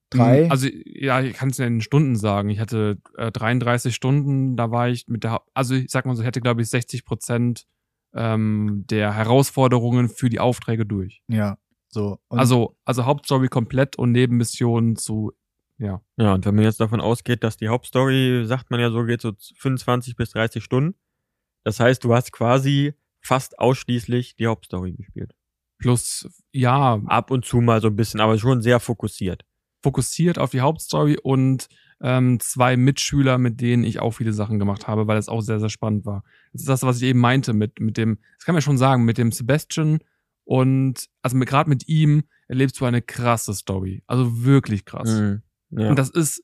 Drei? Also ja, ich kann es ja in Stunden sagen. Ich hatte äh, 33 Stunden, da war ich mit der, also ich sag mal so, ich hätte glaube ich 60 Prozent ähm, der Herausforderungen für die Aufträge durch. ja, so. Und also also Hauptstory komplett und Nebenmissionen zu, ja. Ja, und wenn man jetzt davon ausgeht, dass die Hauptstory, sagt man ja so, geht so 25 bis 30 Stunden. Das heißt, du hast quasi fast ausschließlich die Hauptstory gespielt. Plus ja Ab und zu mal so ein bisschen, aber schon sehr fokussiert. fokussiert auf die Hauptstory und ähm, zwei Mitschüler, mit denen ich auch viele Sachen gemacht habe, weil es auch sehr, sehr spannend war. Das ist das, was ich eben meinte mit, mit dem, das kann man schon sagen, mit dem Sebastian und, also gerade mit ihm, erlebst du eine krasse Story. Also wirklich krass. Mhm. Ja. Und das ist,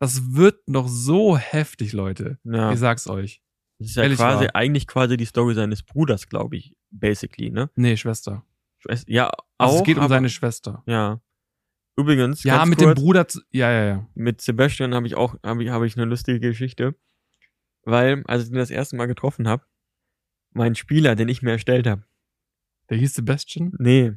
das wird noch so heftig, Leute. ja. Ich sag's euch. Das ist ja ehrlich quasi, wahr. eigentlich quasi die Story seines Bruders, glaube ich, basically, ne? Nee, Schwester. Schwest- Ja, auch. Also es geht um aber- seine Schwester. Ja. Übrigens, Ja, mit kurz, dem Bruder, ja, ja, ja. mit Sebastian habe ich auch habe ich, habe ich eine lustige Geschichte, weil als ich ihn das erste Mal getroffen habe, mein Spieler, den ich mir erstellt habe, Der hieß Sebastian. nee,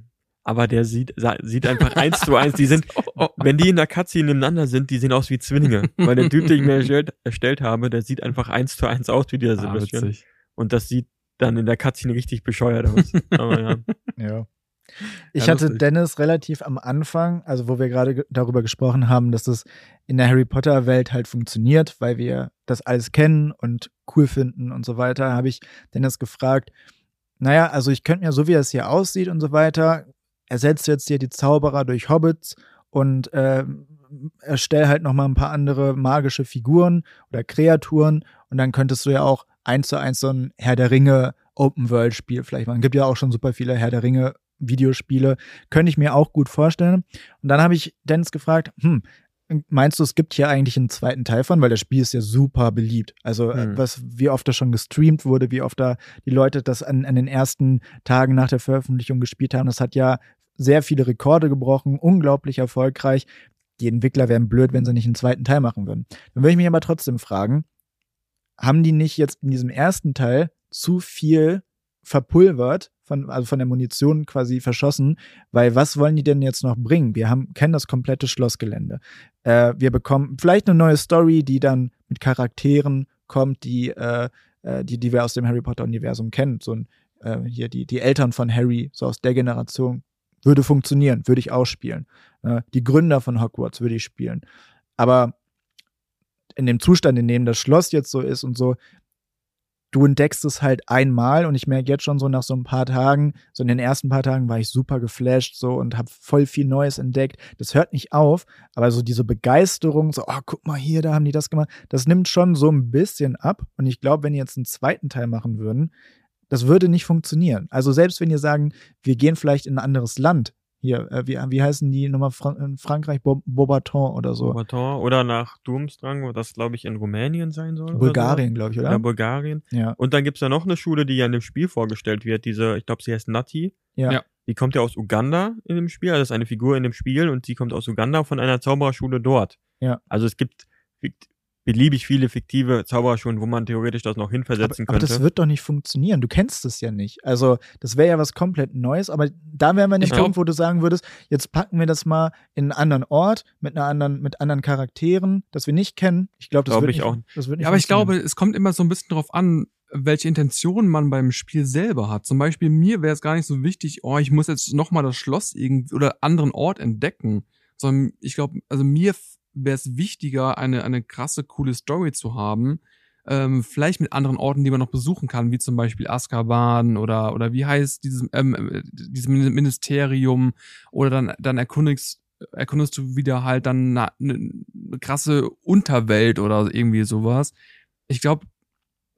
aber der sieht sieht einfach eins zu eins, die sind Oh, wenn die in der Cutscene nebeneinander sind, die sehen aus wie Zwillinge, weil der Typ, den ich mir erstellt, erstellt habe, der sieht einfach eins zu eins aus wie dieser Ah, Sebastian witzig. und das sieht dann in der Cutscene richtig bescheuert aus. aber ja. Ja. Ich Ja, hatte lustig. Dennis relativ am Anfang, also wo wir gerade ge- darüber gesprochen haben, dass es in der Harry Potter Welt halt funktioniert, weil wir das alles kennen und cool finden und so weiter, habe ich Dennis gefragt, naja, also ich könnte mir so wie es hier aussieht und so weiter, ersetzt jetzt hier die Zauberer durch Hobbits und ähm, erstell halt noch mal ein paar andere magische Figuren oder Kreaturen und dann könntest du ja auch eins zu eins so ein Herr der Ringe Open World Spiel vielleicht machen. Gibt ja auch schon super viele Herr der Ringe Videospiele, könnte ich mir auch gut vorstellen. Und dann habe ich Dennis gefragt, hm, meinst du, es gibt hier eigentlich einen zweiten Teil von, weil das Spiel ist ja super beliebt. Also äh, Hm. was, wie oft das schon gestreamt wurde, wie oft da die Leute das an, an den ersten Tagen nach der Veröffentlichung gespielt haben. Das hat ja sehr viele Rekorde gebrochen, unglaublich erfolgreich. Die Entwickler wären blöd, wenn sie nicht einen zweiten Teil machen würden. Dann würde ich mich aber trotzdem fragen, haben die nicht jetzt in diesem ersten Teil zu viel verpulvert, von, also von der Munition quasi verschossen, weil was wollen die denn jetzt noch bringen? Wir haben, kennen das komplette Schlossgelände. Äh, wir bekommen vielleicht eine neue Story, die dann mit Charakteren kommt, die, äh, äh, die, die wir aus dem Harry Potter-Universum kennen. So ein, äh, hier die, die Eltern von Harry, so aus der Generation, würde funktionieren, würde ich auch spielen. Äh, die Gründer von Hogwarts würde ich spielen. Aber in dem Zustand, in dem das Schloss jetzt so ist und so, du entdeckst es halt einmal und ich merke jetzt schon so nach so ein paar Tagen, so in den ersten paar Tagen war ich super geflasht so und habe voll viel Neues entdeckt. Das hört nicht auf, aber so diese Begeisterung, so, oh, guck mal hier, da haben die das gemacht, das nimmt schon so ein bisschen ab und ich glaube, wenn die jetzt einen zweiten Teil machen würden, das würde nicht funktionieren. Also selbst wenn ihr sagen, wir gehen vielleicht in ein anderes Land, hier, äh, wie, wie heißen die nochmal Fra in Frankreich, Bo Beaubaton oder so, Beaubaton oder nach Durmstrang, wo das glaube ich in Rumänien sein soll. Bulgarien, glaube ich, so. oder? Ja, Bulgarien. Ja. Und dann gibt's ja noch eine Schule, die ja in dem Spiel vorgestellt wird, diese, ich glaube, sie heißt Nati. Ja. Ja. Die kommt ja aus Uganda in dem Spiel, also das ist eine Figur in dem Spiel und sie kommt aus Uganda von einer Zaubererschule dort. Ja. Also es gibt beliebig viele fiktive Zaubererschulen, wo man theoretisch das noch Aber, hinversetzen aber könnte. das wird doch nicht funktionieren. Du kennst es ja nicht. Also, das wäre ja was komplett Neues, aber da wären wir glaub- Punkt, wo du sagen würdest, jetzt packen wir das mal in einen anderen Ort mit einer anderen, mit anderen Charakteren, das wir nicht kennen. Ich glaube, das, Glaub wird ich nicht, auch. das wird nicht Ja, aber ich glaube, es kommt immer so ein bisschen drauf an, welche Intention man beim Spiel selber hat. Zum Beispiel mir wäre es gar nicht so wichtig, oh, ich muss jetzt nochmal das Schloss irgendwie oder anderen Ort entdecken. Sondern ich glaube, also mir wäre es wichtiger, eine, eine krasse, coole Story zu haben. Ähm, vielleicht mit anderen Orten, die man noch besuchen kann, wie zum Beispiel Azkaban oder, oder wie heißt dieses, ähm, äh, dieses Min- Ministerium oder dann, dann erkundigst, erkundest du wieder halt dann eine, eine krasse Unterwelt oder irgendwie sowas. Ich glaube,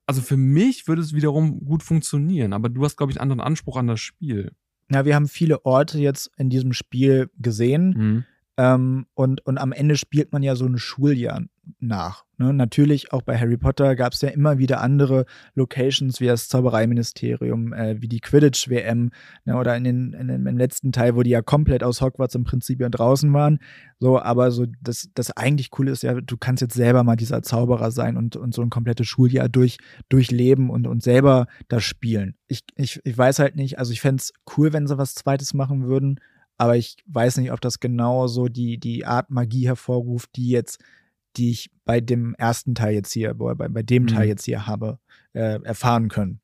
also für mich würde es wiederum gut funktionieren, aber du hast, glaube ich, einen anderen Anspruch an das Spiel. Ja, wir haben viele Orte jetzt in diesem Spiel gesehen. Mhm. Ähm, und, und am Ende spielt man ja so ein Schuljahr nach. Ne? Natürlich, auch bei Harry Potter gab es ja immer wieder andere Locations, wie das Zaubereiministerium, äh, wie die Quidditch-WM, ne? oder in den, in den, im letzten Teil, wo die ja komplett aus Hogwarts im Prinzip ja draußen waren. So, aber so das, das eigentlich Coole ist ja, du kannst jetzt selber mal dieser Zauberer sein und, und so ein komplettes Schuljahr durch, durchleben und, und selber das spielen. Ich, ich, ich weiß halt nicht, also ich fänd's cool, wenn sie was Zweites machen würden, aber ich weiß nicht, ob das genau so die, die Art Magie hervorruft, die jetzt, die ich bei dem ersten Teil jetzt hier, bei, bei dem Mhm. Teil jetzt hier habe, äh, erfahren können.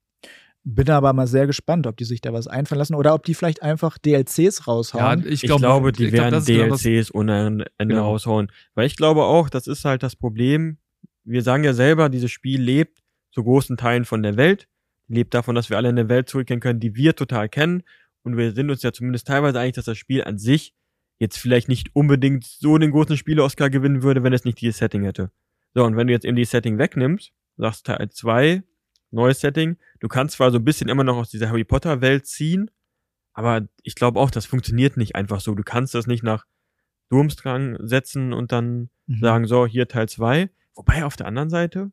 Bin aber mal sehr gespannt, ob die sich da was einfallen lassen oder ob die vielleicht einfach DLCs raushauen. ich, Ich, glaub, glaube, die ich glaub, werden das- DLCs ohne Ende Genau. raushauen. Weil ich glaube auch, das ist halt das Problem. Wir sagen ja selber, dieses Spiel lebt zu großen Teilen von der Welt. Lebt davon, dass wir alle in eine Welt zurückkehren können, die wir total kennen. Und wir sind uns ja zumindest teilweise einig, dass das Spiel an sich jetzt vielleicht nicht unbedingt so den großen Spiele-Oscar gewinnen würde, wenn es nicht dieses Setting hätte. So, und wenn du jetzt eben dieses Setting wegnimmst, sagst Teil 2, neues Setting, du kannst zwar so ein bisschen immer noch aus dieser Harry Potter-Welt ziehen, Aber ich glaube auch, das funktioniert nicht einfach so. Du kannst das nicht nach Durmstrang setzen und dann mhm. sagen, so, hier Teil zwei. Wobei auf der anderen Seite,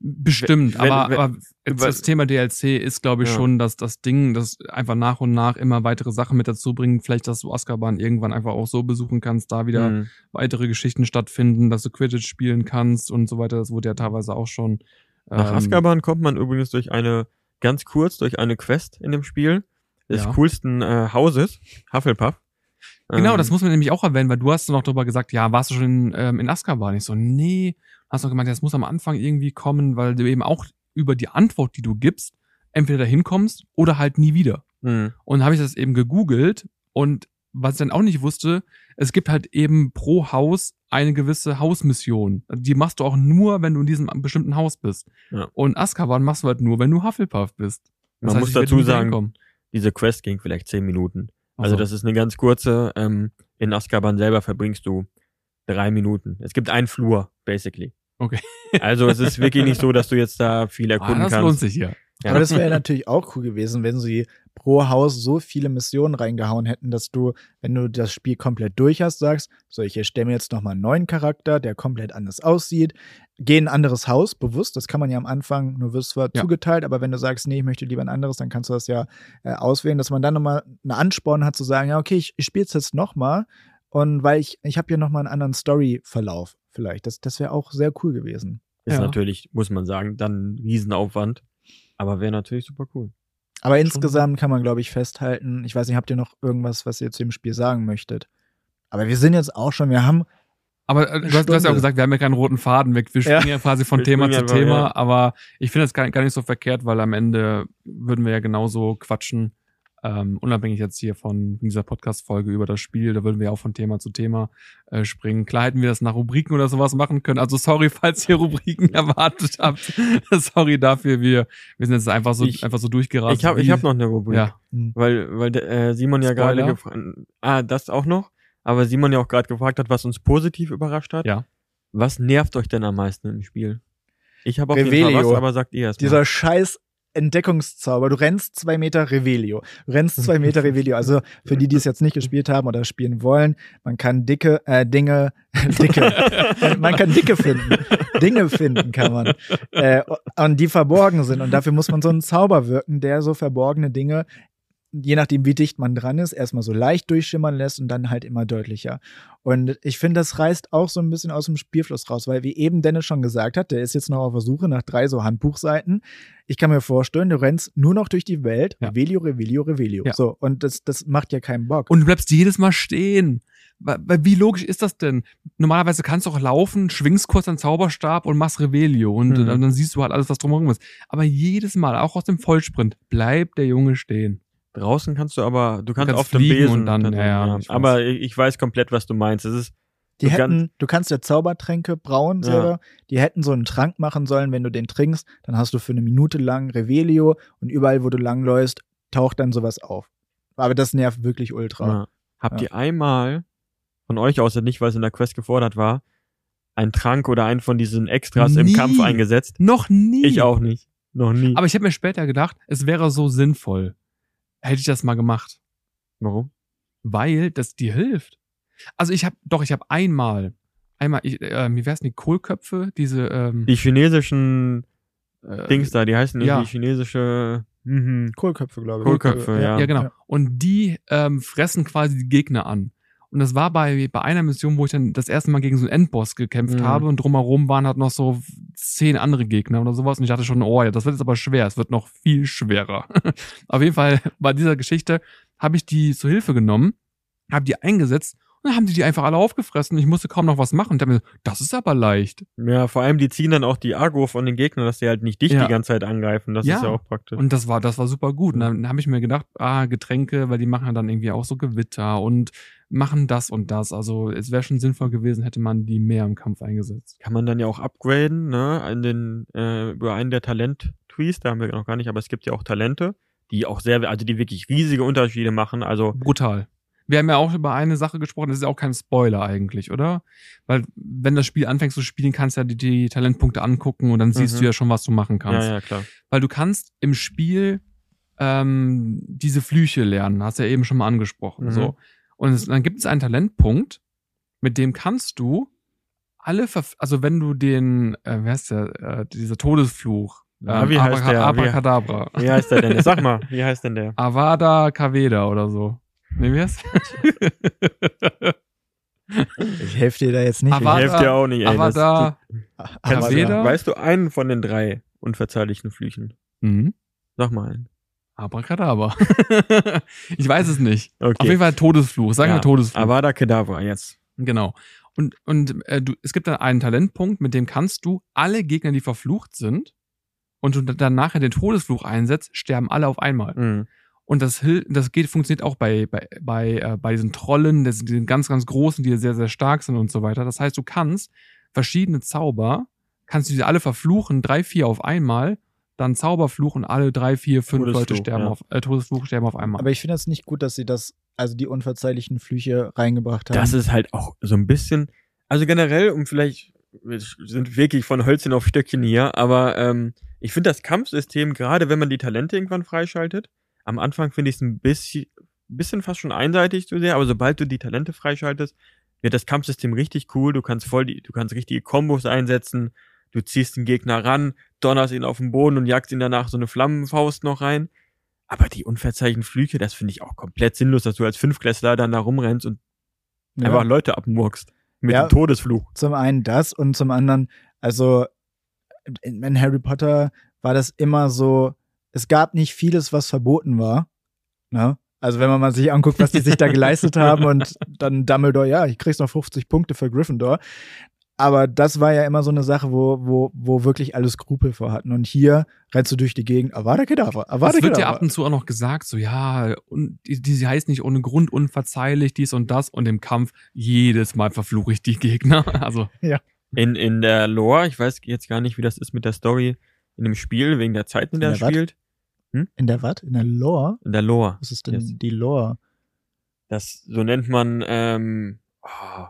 Bestimmt, wenn, aber, wenn, aber das Thema DLC ist, glaube ich, ja. schon, dass das Ding, das einfach nach und nach immer weitere Sachen mit dazu bringt. Vielleicht, dass du Azkaban irgendwann einfach auch so besuchen kannst, da wieder mhm. weitere Geschichten stattfinden, dass du Quidditch spielen kannst und so weiter. Das wurde ja teilweise auch schon. Nach ähm, Azkaban kommt man übrigens durch eine, ganz kurz, durch eine Quest in dem Spiel des ja. coolsten äh, Hauses, Hufflepuff. Genau, ähm, das muss man nämlich auch erwähnen, weil du hast noch drüber gesagt, ja, warst du schon in, ähm, in Azkaban? Ich so, nee, hast du gemeint, das muss am Anfang irgendwie kommen, weil du eben auch über die Antwort, die du gibst, entweder dahin kommst oder halt nie wieder. Mhm. Und habe ich das eben gegoogelt und was ich dann auch nicht wusste, es gibt halt eben pro Haus eine gewisse Hausmission. Die machst du auch nur, wenn du in diesem bestimmten Haus bist. Ja. Und Azkaban machst du halt nur, wenn du Hufflepuff bist. Das Man heißt, muss dazu sagen, diese Quest ging vielleicht zehn Minuten. Also so. das ist eine ganz kurze. Ähm, in Azkaban selber verbringst du drei Minuten. Es gibt einen Flur, basically. Okay. Also es ist wirklich nicht so, dass du jetzt da viel erkunden ah, das kannst. Das lohnt sich ja. ja. Aber das wäre natürlich auch cool gewesen, wenn sie pro Haus so viele Missionen reingehauen hätten, dass du, wenn du das Spiel komplett durch hast, sagst, so, ich erstelle mir jetzt nochmal einen neuen Charakter, der komplett anders aussieht, geh in ein anderes Haus, bewusst, das kann man ja am Anfang, nur wirst zwar ja. zugeteilt, aber wenn du sagst, nee, ich möchte lieber ein anderes, dann kannst du das ja äh, auswählen, dass man dann nochmal einen Ansporn hat zu sagen, ja, okay, ich, ich spiele es jetzt nochmal und weil ich, ich habe hier nochmal einen anderen Story-Verlauf vielleicht. Das, das wäre auch sehr cool gewesen. Ist ja. natürlich, muss man sagen, dann ein Riesenaufwand. Aber wäre natürlich super cool. Aber Schon. insgesamt kann man, glaube ich, festhalten, ich weiß nicht, habt ihr noch irgendwas, was ihr zu dem Spiel sagen möchtet? Aber wir sind jetzt auch schon, wir haben. Aber äh, du, hast, du hast ja auch gesagt, wir haben ja keinen roten Faden weg. Wir springen ja, ja quasi von Thema zu Thema. Ja. Aber ich finde das gar, gar nicht so verkehrt, weil am Ende würden wir ja genauso quatschen ähm, unabhängig jetzt hier von dieser Podcast-Folge über das Spiel, da würden wir auch von Thema zu Thema äh, springen. Klar hätten wir das nach Rubriken oder sowas machen können. Also sorry, falls ihr Rubriken erwartet habt. sorry dafür, wir, wir sind jetzt einfach so, ich, einfach so durchgerast. Ich habe ich hab noch eine Rubrik. Ja. Hm. Weil, weil äh, Simon ja gerade gefragt, ah, das auch noch, aber Simon ja auch gerade gefragt hat, was uns positiv überrascht hat. Ja. Was nervt euch denn am meisten im Spiel? Ich habe auf Revelio. jeden Fall was, aber sagt ihr erst mal. Dieser scheiß Entdeckungszauber. Du rennst zwei Meter Revelio. Du rennst zwei Meter Revelio. Also für die, die es jetzt nicht gespielt haben oder spielen wollen, man kann dicke äh, Dinge, dicke, man kann dicke finden. Dinge finden kann man. Äh, und die verborgen sind. Und dafür muss man so einen Zauber wirken, der so verborgene Dinge je nachdem, wie dicht man dran ist, erstmal so leicht durchschimmern lässt und dann halt immer deutlicher. Und ich finde, das reißt auch so ein bisschen aus dem Spielfluss raus, weil wie eben Dennis schon gesagt hat, der ist jetzt noch auf der Suche nach drei so Handbuchseiten. Ich kann mir vorstellen, du rennst nur noch durch die Welt, ja. Revelio, Revelio, Revelio. Ja. So, und das, das macht ja keinen Bock. Und du bleibst jedes Mal stehen. Wie logisch ist das denn? Normalerweise kannst du auch laufen, schwingst kurz einen Zauberstab und machst Revelio und mhm. dann siehst du halt alles, was drumherum ist. Aber jedes Mal, auch aus dem Vollsprint, bleibt der Junge stehen. Draußen kannst du aber, du kannst, du kannst auf dem Besen und dann, dann ja, ja, ich aber ich, ich weiß komplett, was du meinst. Es ist die du hätten, du kannst ja Zaubertränke brauen selber. Ja. Die hätten so einen Trank machen sollen, wenn du den trinkst, dann hast du für eine Minute lang Revelio und überall, wo du langläufst, taucht dann sowas auf. Aber das nervt wirklich ultra. Ja. Habt ja. ihr einmal von euch aus, nicht weil es in der Quest gefordert war, einen Trank oder einen von diesen Extras nie. im Kampf eingesetzt? Noch nie. Ich auch nicht. Noch nie. Aber ich habe mir später gedacht, es wäre so sinnvoll hätte ich das mal gemacht. Warum? Weil das dir hilft. Also ich habe, doch, ich habe einmal, einmal, ich, äh, wie wär's denn die Kohlköpfe, diese, ähm, Die chinesischen äh, Dings da, die heißen ja. irgendwie chinesische mhm. Kohlköpfe, glaube ich. Kohlköpfe, ja. Ja, genau. Ja. Und die ähm, fressen quasi die Gegner an. Und das war bei, bei einer Mission, wo ich dann das erste Mal gegen so einen Endboss gekämpft mhm. habe und drumherum waren halt noch so zehn andere Gegner oder sowas. Und ich dachte schon, oh ja, das wird jetzt aber schwer. Es wird noch viel schwerer. Auf jeden Fall bei dieser Geschichte habe ich die zur Hilfe genommen, habe die eingesetzt und dann haben die die einfach alle aufgefressen. Ich musste kaum noch was machen. Und dann mir, das ist aber leicht. Ja, vor allem die ziehen dann auch die Argo von den Gegnern, dass die halt nicht dich ja. die ganze Zeit angreifen. Das ja. ist ja auch praktisch. Und das war, das war super gut. Und dann habe ich mir gedacht, ah, Getränke, weil die machen dann irgendwie auch so Gewitter und machen das und das. Also es wäre schon sinnvoll gewesen, hätte man die mehr im Kampf eingesetzt. Kann man dann ja auch upgraden, ne? In den, äh, über einen der Talent-Trees, da haben wir noch gar nicht, aber es gibt ja auch Talente, die auch sehr, also die wirklich riesige Unterschiede machen. Also brutal. Wir haben ja auch über eine Sache gesprochen, das ist ja auch kein Spoiler eigentlich, oder? Weil wenn das Spiel anfängst zu spielen, kannst du ja die, die Talentpunkte angucken und dann siehst mhm. du ja schon, was du machen kannst. Ja, ja, klar. Weil du kannst im Spiel ähm, diese Flüche lernen. Hast ja eben schon mal angesprochen. Mhm. So. Und es, dann gibt es einen Talentpunkt, mit dem kannst du alle, Verf also wenn du den, äh, wer heißt der, äh, dieser Todesfluch, Ja, ähm, wie heißt Abraka- der? Wie- Abracadabra. Wie heißt der denn? Sag mal, wie heißt denn der? Avada Kaveda oder so. Nee, wie heißt Ich helfe dir da jetzt nicht. Aber- Ich helfe dir auch nicht, ey. Das- Avada Kennst du- Kaveda? Weißt du einen von den drei unverzeihlichen Flüchen? Mhm. Sag mal einen. Abracadabra. ich weiß es nicht. Okay. Auf jeden Fall Todesfluch. Sagen wir Ja, Todesfluch. Avada Kedavra, jetzt. Genau. Und, und äh, du, es gibt dann einen Talentpunkt, mit dem kannst du alle Gegner, die verflucht sind, und du dann nachher den Todesfluch einsetzt, sterben alle auf einmal. Mhm. Und das, das geht, funktioniert auch bei, bei, bei, äh, bei diesen Trollen, das, diesen ganz, ganz großen, die sehr, sehr stark sind und so weiter. Das heißt, du kannst verschiedene Zauber, kannst du sie alle verfluchen, drei, vier auf einmal, dann Zauberfluchen, alle drei, vier, fünf Todesfluch, Leute sterben ja. auf, äh, Todesfluch sterben auf einmal. Aber ich finde es nicht gut, dass sie das, also die unverzeihlichen Flüche reingebracht haben. Das ist halt auch so ein bisschen, also generell, um vielleicht, wir sind wirklich von Hölzchen auf Stöckchen hier, aber ähm, ich finde das Kampfsystem, gerade wenn man die Talente irgendwann freischaltet, am Anfang finde ich es ein bisschen, bisschen fast schon einseitig zu sehr, aber sobald du die Talente freischaltest, wird das Kampfsystem richtig cool. Du kannst voll die, du kannst richtige Kombos einsetzen, du ziehst den Gegner ran, donnerst ihn auf den Boden und jagst ihn danach so eine Flammenfaust noch rein. Aber die unverzeichneten Flüche, das finde ich auch komplett sinnlos, dass du als Fünfklässler dann da rumrennst und ja. einfach Leute abmurkst. Mit Ja. dem Todesfluch. zum einen das und zum anderen, also in Harry Potter war das immer so, es gab nicht vieles, was verboten war. Ne? Also wenn man mal sich anguckt, was die sich da geleistet haben und dann Dumbledore, ja, ich krieg's noch 50 Punkte für Gryffindor. Aber das war ja immer so eine Sache, wo, wo, wo wirklich alle Skrupel vor hatten. Und hier rennst du durch die Gegend, Avada Kedavra, Avada Es wird ja Kedavra. ab und zu auch noch gesagt, so ja, und die, die sie heißt nicht ohne Grund unverzeihlich, dies und das und im Kampf jedes Mal verfluche ich die Gegner. Also In, in der Lore, ich weiß jetzt gar nicht, wie das ist mit der Story in dem Spiel, wegen der Zeit, in der In er der wat? Spielt. In der was? In der Lore? In der Lore. Was ist denn Yes. die Lore? Das, so nennt man, ähm, oh,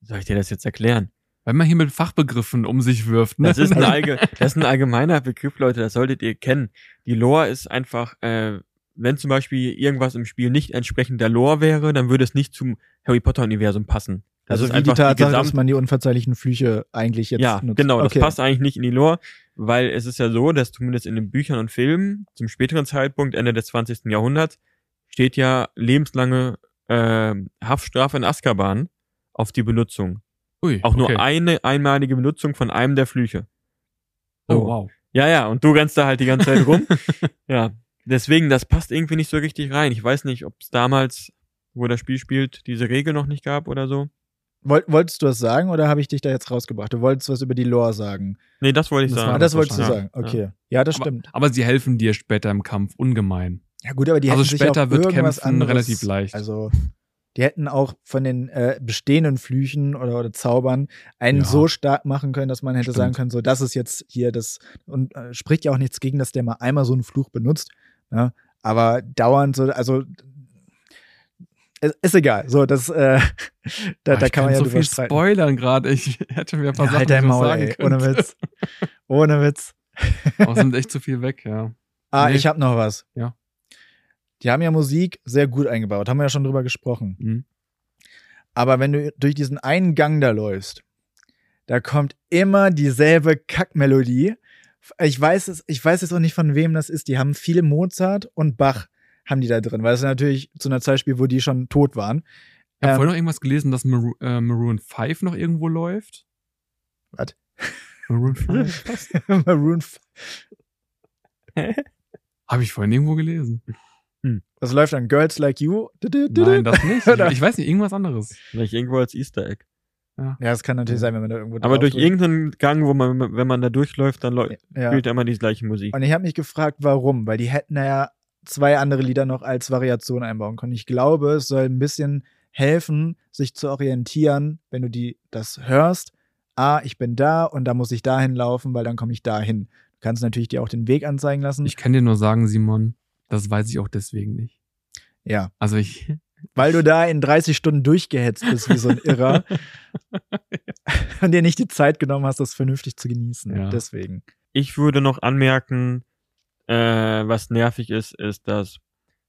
wie soll ich dir das jetzt erklären? wenn man hier mit Fachbegriffen um sich wirft, ne? Das ist ein, allge das ist ein allgemeiner Begriff, Leute, das solltet ihr kennen. Die Lore ist einfach, äh, wenn zum Beispiel irgendwas im Spiel nicht entsprechend der Lore wäre, dann würde es nicht zum Harry Potter-Universum passen. Das Also ist wie die Tatsache, dass Gesamt- man die unverzeihlichen Flüche eigentlich jetzt ja, nutzt. genau, das Okay. passt eigentlich nicht in die Lore, weil es ist ja so, dass zumindest in den Büchern und Filmen zum späteren Zeitpunkt, Ende des 20. Jahrhunderts, steht ja lebenslange äh, Haftstrafe in Azkaban auf die Benutzung. Ui, Auch nur okay. eine einmalige Benutzung von einem der Flüche. Oh, So. wow. Ja, ja, und du rennst da halt die ganze Zeit rum. ja, deswegen, das passt irgendwie nicht so richtig rein. Ich weiß nicht, ob es damals, wo das Spiel spielt, diese Regel noch nicht gab oder so. Woll, wolltest du was sagen oder habe ich dich da jetzt rausgebracht? Du wolltest was über die Lore sagen. Nee, das wollte ich Das sagen. ah, das wolltest du sagen. Ja. Okay. Ja, das aber, stimmt. aber sie helfen dir später im Kampf ungemein. Ja gut, aber die Also hätten sich später auch wird irgendwas Kämpfen anderes, relativ leicht. Also die hätten auch von den äh, bestehenden Flüchen oder, oder Zaubern einen Ja. so stark machen können, dass man hätte Stimmt. sagen können, so das ist jetzt hier das und äh, spricht ja auch nichts gegen, dass der mal einmal so einen Fluch benutzt. Ne? Aber dauernd so, also ist, egal. So, das äh, da, Ah, da kann man ja so viel streiten. spoilern gerade. Ich hätte mir ein paar Ja, Sachen halt Maul, sagen ey. Ohne Witz. Ohne Witz. Aber es sind echt zu viel weg, ja. Ah, Nee. ich habe noch was. Ja. Die haben ja Musik sehr gut eingebaut, haben wir ja schon drüber gesprochen. Mhm. Aber wenn du durch diesen einen Gang da läufst, da kommt immer dieselbe Kackmelodie. Ich weiß es, ich weiß jetzt auch nicht von wem das ist. Die haben viele Mozart und Bach haben die da drin, weil es natürlich zu einer Zeit spielt, wo die schon tot waren. Ich habe Ähm, vorhin noch irgendwas gelesen, dass Maru äh, Maroon 5 noch irgendwo läuft. Was? Maroon 5? Maroon. f- Habe ich vorhin irgendwo gelesen. Was läuft dann? Girls Like You? Nein, das nicht. Ich weiß nicht, irgendwas anderes. Vielleicht irgendwo als Easter Egg. Ja, das kann natürlich sein, wenn man da irgendwo Aber durch drückt. irgendeinen Gang, wo man, wenn man da durchläuft, dann ja. spielt er immer die gleiche Musik. Und ich habe mich gefragt, warum, weil die hätten ja zwei andere Lieder noch als Variation einbauen können. Ich glaube, es soll ein bisschen helfen, sich zu orientieren, wenn du die das hörst. Ah, ich bin da und da muss ich dahin laufen, weil dann komme ich dahin. Du kannst natürlich dir auch den Weg anzeigen lassen. Ich kann dir nur sagen, Simon, das weiß ich auch deswegen nicht. ja, Also ich, weil du da in 30 Stunden durchgehetzt bist wie so ein Irrer und dir nicht die Zeit genommen hast, das vernünftig zu genießen. Ja. Deswegen. Ich würde noch anmerken, äh, was nervig ist, ist, dass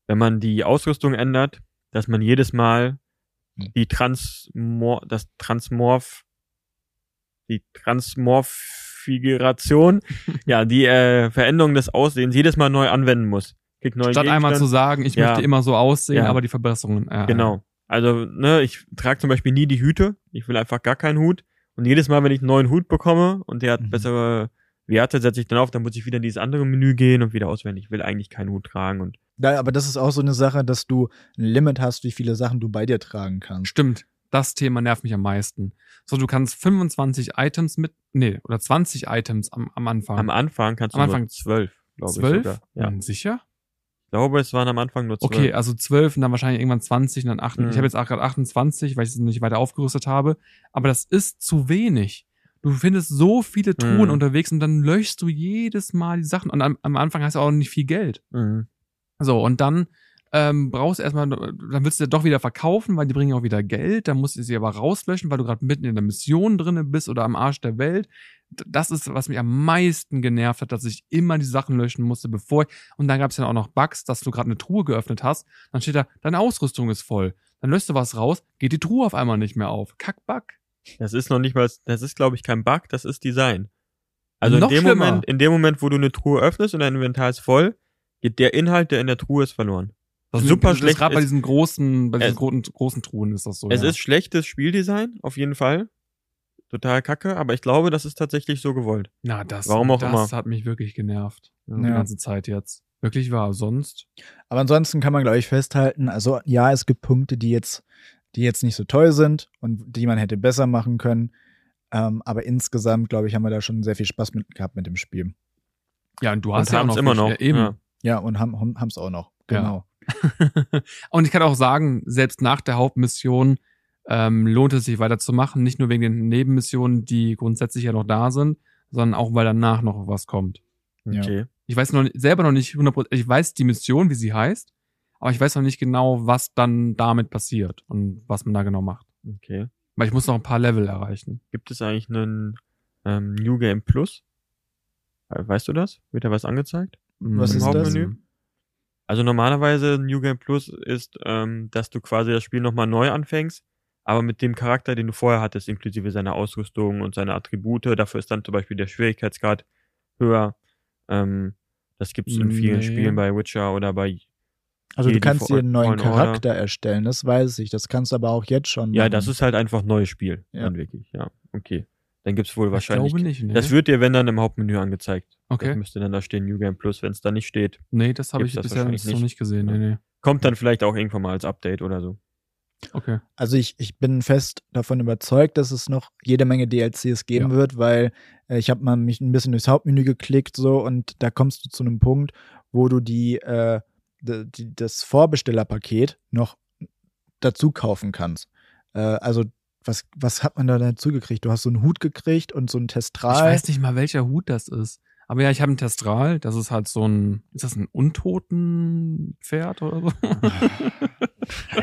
wenn man die Ausrüstung ändert, dass man jedes Mal Hm. die Transmor das Transmorph die Transmorphiguration, ja, die äh, Veränderung des Aussehens jedes Mal neu anwenden muss. Kriegt neue Statt einmal zu sagen, ich Ja. möchte immer so aussehen, Ja. aber die Verbesserungen. Ja, Genau. Also, ne, ich trage zum Beispiel nie die Hüte. Ich will einfach gar keinen Hut. Und jedes Mal, wenn ich einen neuen Hut bekomme und der hat Mhm. bessere Werte, setze ich dann auf, dann muss ich wieder in dieses andere Menü gehen und wieder auswählen. Ich will eigentlich keinen Hut tragen und Ja, aber das ist auch so eine Sache, dass du ein Limit hast, wie viele Sachen du bei dir tragen kannst. Stimmt. Das Thema nervt mich am meisten. So, du kannst 25 Items mit, nee, oder 20 Items am, am Anfang. am Anfang kannst du Am nur Anfang zwölf, glaube ich Zwölf? sogar. Ja. Hm, Sicher? Ich glaube, es waren am Anfang nur zwölf. Okay, also 12 und dann wahrscheinlich irgendwann 20 und dann 8. Mhm. Ich habe jetzt auch gerade 28, weil ich es nicht weiter aufgerüstet habe. Aber das ist zu wenig. Du findest so viele Truhen Mhm. unterwegs und dann löschst du jedes Mal die Sachen. Und am, am Anfang hast du auch nicht viel Geld. Mhm. So, und dann ähm, brauchst du erstmal, dann willst du ja doch wieder verkaufen, weil die bringen auch wieder Geld. Dann musst du sie aber rauslöschen, weil du gerade mitten in der Mission drinne bist oder am Arsch der Welt. Das ist, was mich am meisten genervt hat, dass ich immer die Sachen löschen musste, bevor ich. Und dann gab es ja auch noch Bugs, dass du gerade eine Truhe geöffnet hast. Dann steht da, deine Ausrüstung ist voll. Dann löst du was raus, geht die Truhe auf einmal nicht mehr auf. Kack-Bug. Das ist noch nicht mal, das ist, glaube ich, kein Bug, das ist Design. Also Noch in dem schlimmer. Moment, in dem Moment, wo du eine Truhe öffnest und dein Inventar ist voll, geht der Inhalt, der in der Truhe ist, verloren. Das Super das schlecht Gerade bei ist- diesen großen, bei diesen Es- großen, großen Truhen ist das so. Es ja. ist schlechtes Spieldesign, auf jeden Fall. Total kacke, aber ich glaube, das ist tatsächlich so gewollt. Na, das, Warum auch das immer. hat mich wirklich genervt. Ja. Die ganze Zeit jetzt. Wirklich wahr. Sonst. Aber ansonsten kann man, glaube ich, festhalten, also ja, es gibt Punkte, die jetzt, die jetzt nicht so toll sind und die man hätte besser machen können. Ähm, aber insgesamt, glaube ich, haben wir da schon sehr viel Spaß mit gehabt mit dem Spiel. Ja, und du hast Und ja auch haben's noch immer noch. Ja, eben. Ja. Ja, und haben es auch noch. Ja. Genau. und ich kann auch sagen, selbst nach der Hauptmission ähm, lohnt es sich weiterzumachen. Nicht nur wegen den Nebenmissionen, die grundsätzlich ja noch da sind, sondern auch, weil danach noch was kommt. Ja. Okay. Ich weiß noch selber noch nicht 100%, ich weiß die Mission, wie sie heißt, aber ich weiß noch nicht genau, was dann damit passiert und was man da genau macht. Okay. Weil ich muss noch ein paar Level erreichen. Gibt es eigentlich einen ähm, New Game Plus? Weißt du das? Wird da was angezeigt? Was Im ist das? Hauptmenü? Also normalerweise New Game Plus ist, ähm, dass du quasi das Spiel nochmal neu anfängst, aber mit dem Charakter, den du vorher hattest, inklusive seiner Ausrüstung und seiner Attribute. Dafür ist dann zum Beispiel der Schwierigkeitsgrad höher. Ähm, das gibt's in vielen Nee. Spielen bei Witcher oder bei Also du kannst dir einen neuen Fallen Order. Charakter erstellen, das weiß ich. Das kannst du aber auch jetzt schon. Ja, machen. das ist halt einfach neues Spiel. Ja. Dann wirklich, ja. Okay. Dann gibt's wohl Ich wahrscheinlich. glaube nicht, ne? Das wird dir, wenn dann im Hauptmenü angezeigt. Das okay. müsste dann da stehen New Game Plus. Wenn es da nicht steht, Nee, das habe ich das bisher wahrscheinlich noch nicht. nicht gesehen. Nee, nee. kommt dann vielleicht auch irgendwann mal als Update oder so. Okay. Also ich, ich bin fest davon überzeugt, dass es noch jede Menge DLCs geben Ja. wird, weil äh, ich habe mal mich ein bisschen durchs Hauptmenü geklickt so und da kommst du zu einem Punkt, wo du die, äh, das Vorbestellerpaket noch dazu kaufen kannst. Äh, also was, was hat man da dazu gekriegt? Du hast so einen Hut gekriegt und so ein Ich Testral. weiß nicht mal, welcher Hut das ist. Aber ja, ich habe ein Testral. Das ist halt so ein, ist das ein Untotenpferd oder so?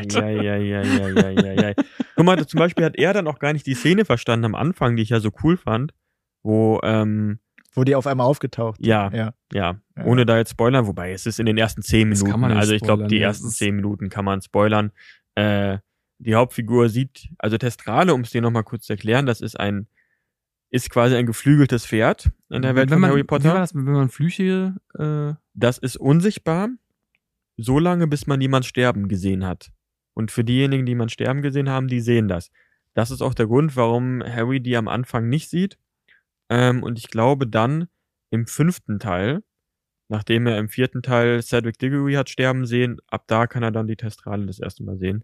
Ja, ja, ja, ja, ja, ja, ja. Guck mal, zum Beispiel hat er dann auch gar nicht die Szene verstanden am Anfang, die ich ja so cool fand, wo, ähm, wo die auf einmal aufgetaucht ja, Ja. ja, Ja. ohne da jetzt spoilern, wobei es ist in den ersten zehn Das kann Minuten, man nicht also ich glaube, die ja, ersten das ist- zehn Minuten kann man spoilern. Äh, die Hauptfigur sieht, also Testrale, um es dir nochmal kurz zu erklären, das ist ein, ist quasi ein geflügeltes Pferd in der Welt wenn von man, Harry Wie war Potter. das, wenn man Flüche, äh, Das ist unsichtbar, so lange, bis man jemand sterben gesehen hat. Und für diejenigen, die man sterben gesehen haben, die sehen das. Das ist auch der Grund, warum Harry die am Anfang nicht sieht. Ähm, und ich glaube dann im fünften Teil, nachdem er im vierten Teil Cedric Diggory hat sterben sehen, ab da kann er dann die Testrale das erste Mal sehen.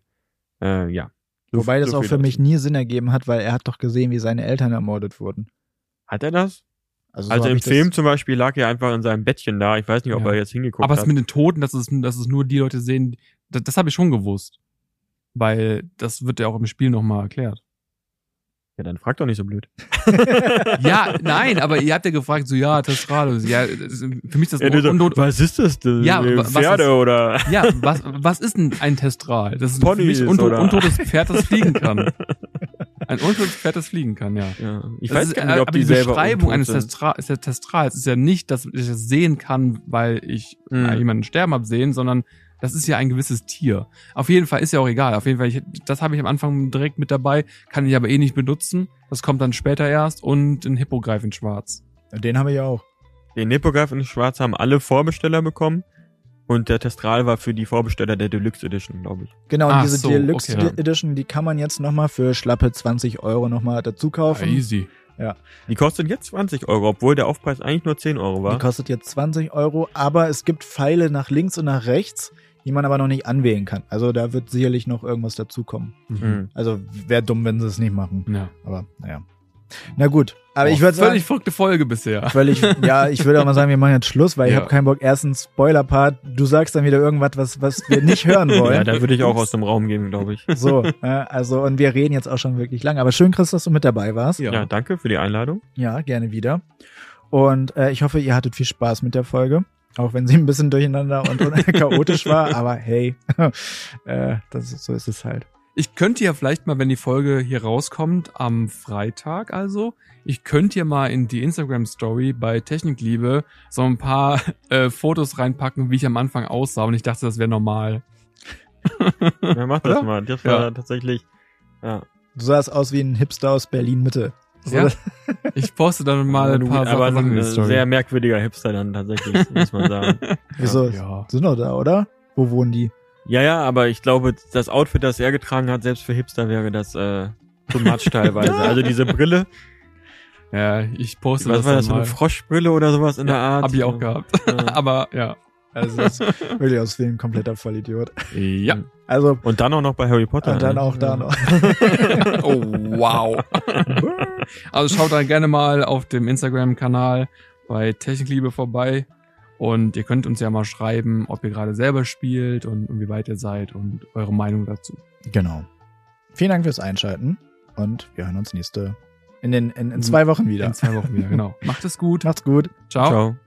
Äh, ja. So- Wobei das so auch für mich nie Sinn ergeben hat, weil er hat doch gesehen, wie seine Eltern ermordet wurden. Hat er das? Also, so Also im Film zum Beispiel lag er einfach in seinem Bettchen da. Ich weiß nicht, ob Ja. er jetzt hingeguckt aber es hat. mit den Toten, dass es, dass es nur die Leute sehen, das, das habe ich schon gewusst. Weil das wird ja auch im Spiel nochmal erklärt. Ja, dann frag doch nicht so blöd. Ja, nein, aber ihr habt ja gefragt, so ja, Testrale. Ja, das- für mich ist das Ja, so, was ist das denn? Ja, Äh, Pferde ist- oder Ja, was, was ist denn ein Testral? Das ist Ponys für mich ein oder- untotes Pferd, das fliegen kann. Ein Untotes das fliegen kann, ja. Ja. Ich Das weiß ist, gar nicht, ob aber die, die Beschreibung eines. Testra Testrals ist ja nicht, dass ich es sehen kann, weil ich Mhm. äh, jemanden sterben hab sehen, sondern das ist ja ein gewisses Tier. Auf jeden Fall ist ja auch egal. Auf jeden Fall, ich, das habe ich am Anfang direkt mit dabei, kann ich aber eh nicht benutzen. Das kommt dann später erst und ein Hippogreif in Schwarz. Den haben wir ja auch. Den Hippogreif in Schwarz haben alle Vorbesteller bekommen. Und der Testral war für die Vorbesteller der Deluxe Edition, glaube ich. Genau, und Ach diese so, Deluxe okay. Edition, die kann man jetzt nochmal für schlappe 20 Euro nochmal dazu kaufen. Easy. Die kostet jetzt 20 Euro, obwohl der Aufpreis eigentlich nur 10 Euro Die war. kostet jetzt 20 Euro, aber es gibt Pfeile nach links und nach rechts, die man aber noch nicht anwählen kann. Also da wird sicherlich noch irgendwas dazukommen. Mhm. Also wäre dumm, wenn sie es nicht machen. Ja. Aber naja. Na gut, aber Boah, ich würde sagen, völlig verrückte Folge bisher. völlig, ja, ich würde auch mal sagen, wir machen jetzt Schluss, weil ich Ja. habe keinen Bock. Erstens Spoiler-Part, du sagst dann wieder irgendwas, was, was wir nicht hören wollen. Ja, da würde ich auch aus dem Raum gehen, glaube ich. So, äh, also und wir reden jetzt auch schon wirklich lang. Aber schön, Chris, dass du mit dabei warst. Ja. Ja, danke für die Einladung. Ja, gerne wieder. Und äh, ich hoffe, ihr hattet viel Spaß mit der Folge. Auch wenn sie ein bisschen durcheinander und, chaotisch war, aber hey, äh, das ist, so ist es halt. Ich könnte ja vielleicht mal, wenn die Folge hier rauskommt, am Freitag also, ich könnte ja mal in die Instagram-Story bei Technikliebe so ein paar äh, Fotos reinpacken, wie ich am Anfang aussah. Und ich dachte, das wäre normal. Ja, mach das mal. Das war Ja. tatsächlich, ja. Du sahst aus wie ein Hipster aus Berlin Mitte. So, Ja, Ich poste dann mal ein du- paar aber Sachen in ein sehr merkwürdiger Hipster dann tatsächlich, muss man sagen. Wieso? ja. Sind doch da, oder? Wo wohnen die? Ja, ja, aber ich glaube, das Outfit, das er getragen hat, selbst für Hipster wäre das äh, too much teilweise. Also diese Brille, ja, ich poste was das war das, so mal. eine Froschbrille oder sowas in der Art? Hab ich auch gehabt. Ja. Aber ja. Also das ist wirklich aus ein kompletter Vollidiot. Ja. Also Und dann auch noch bei Harry Potter. und dann ne? auch da noch. Oh, wow. Also schaut dann gerne mal auf dem Instagram-Kanal bei Technikliebe vorbei. Und ihr könnt uns ja mal schreiben, ob ihr gerade selber spielt und, und wie weit ihr seid und eure Meinung dazu. Genau. Vielen Dank fürs Einschalten und wir hören uns nächste in den in, in zwei Wochen wieder. In zwei Wochen wieder, genau. Macht es gut. Macht's gut. Ciao. Ciao.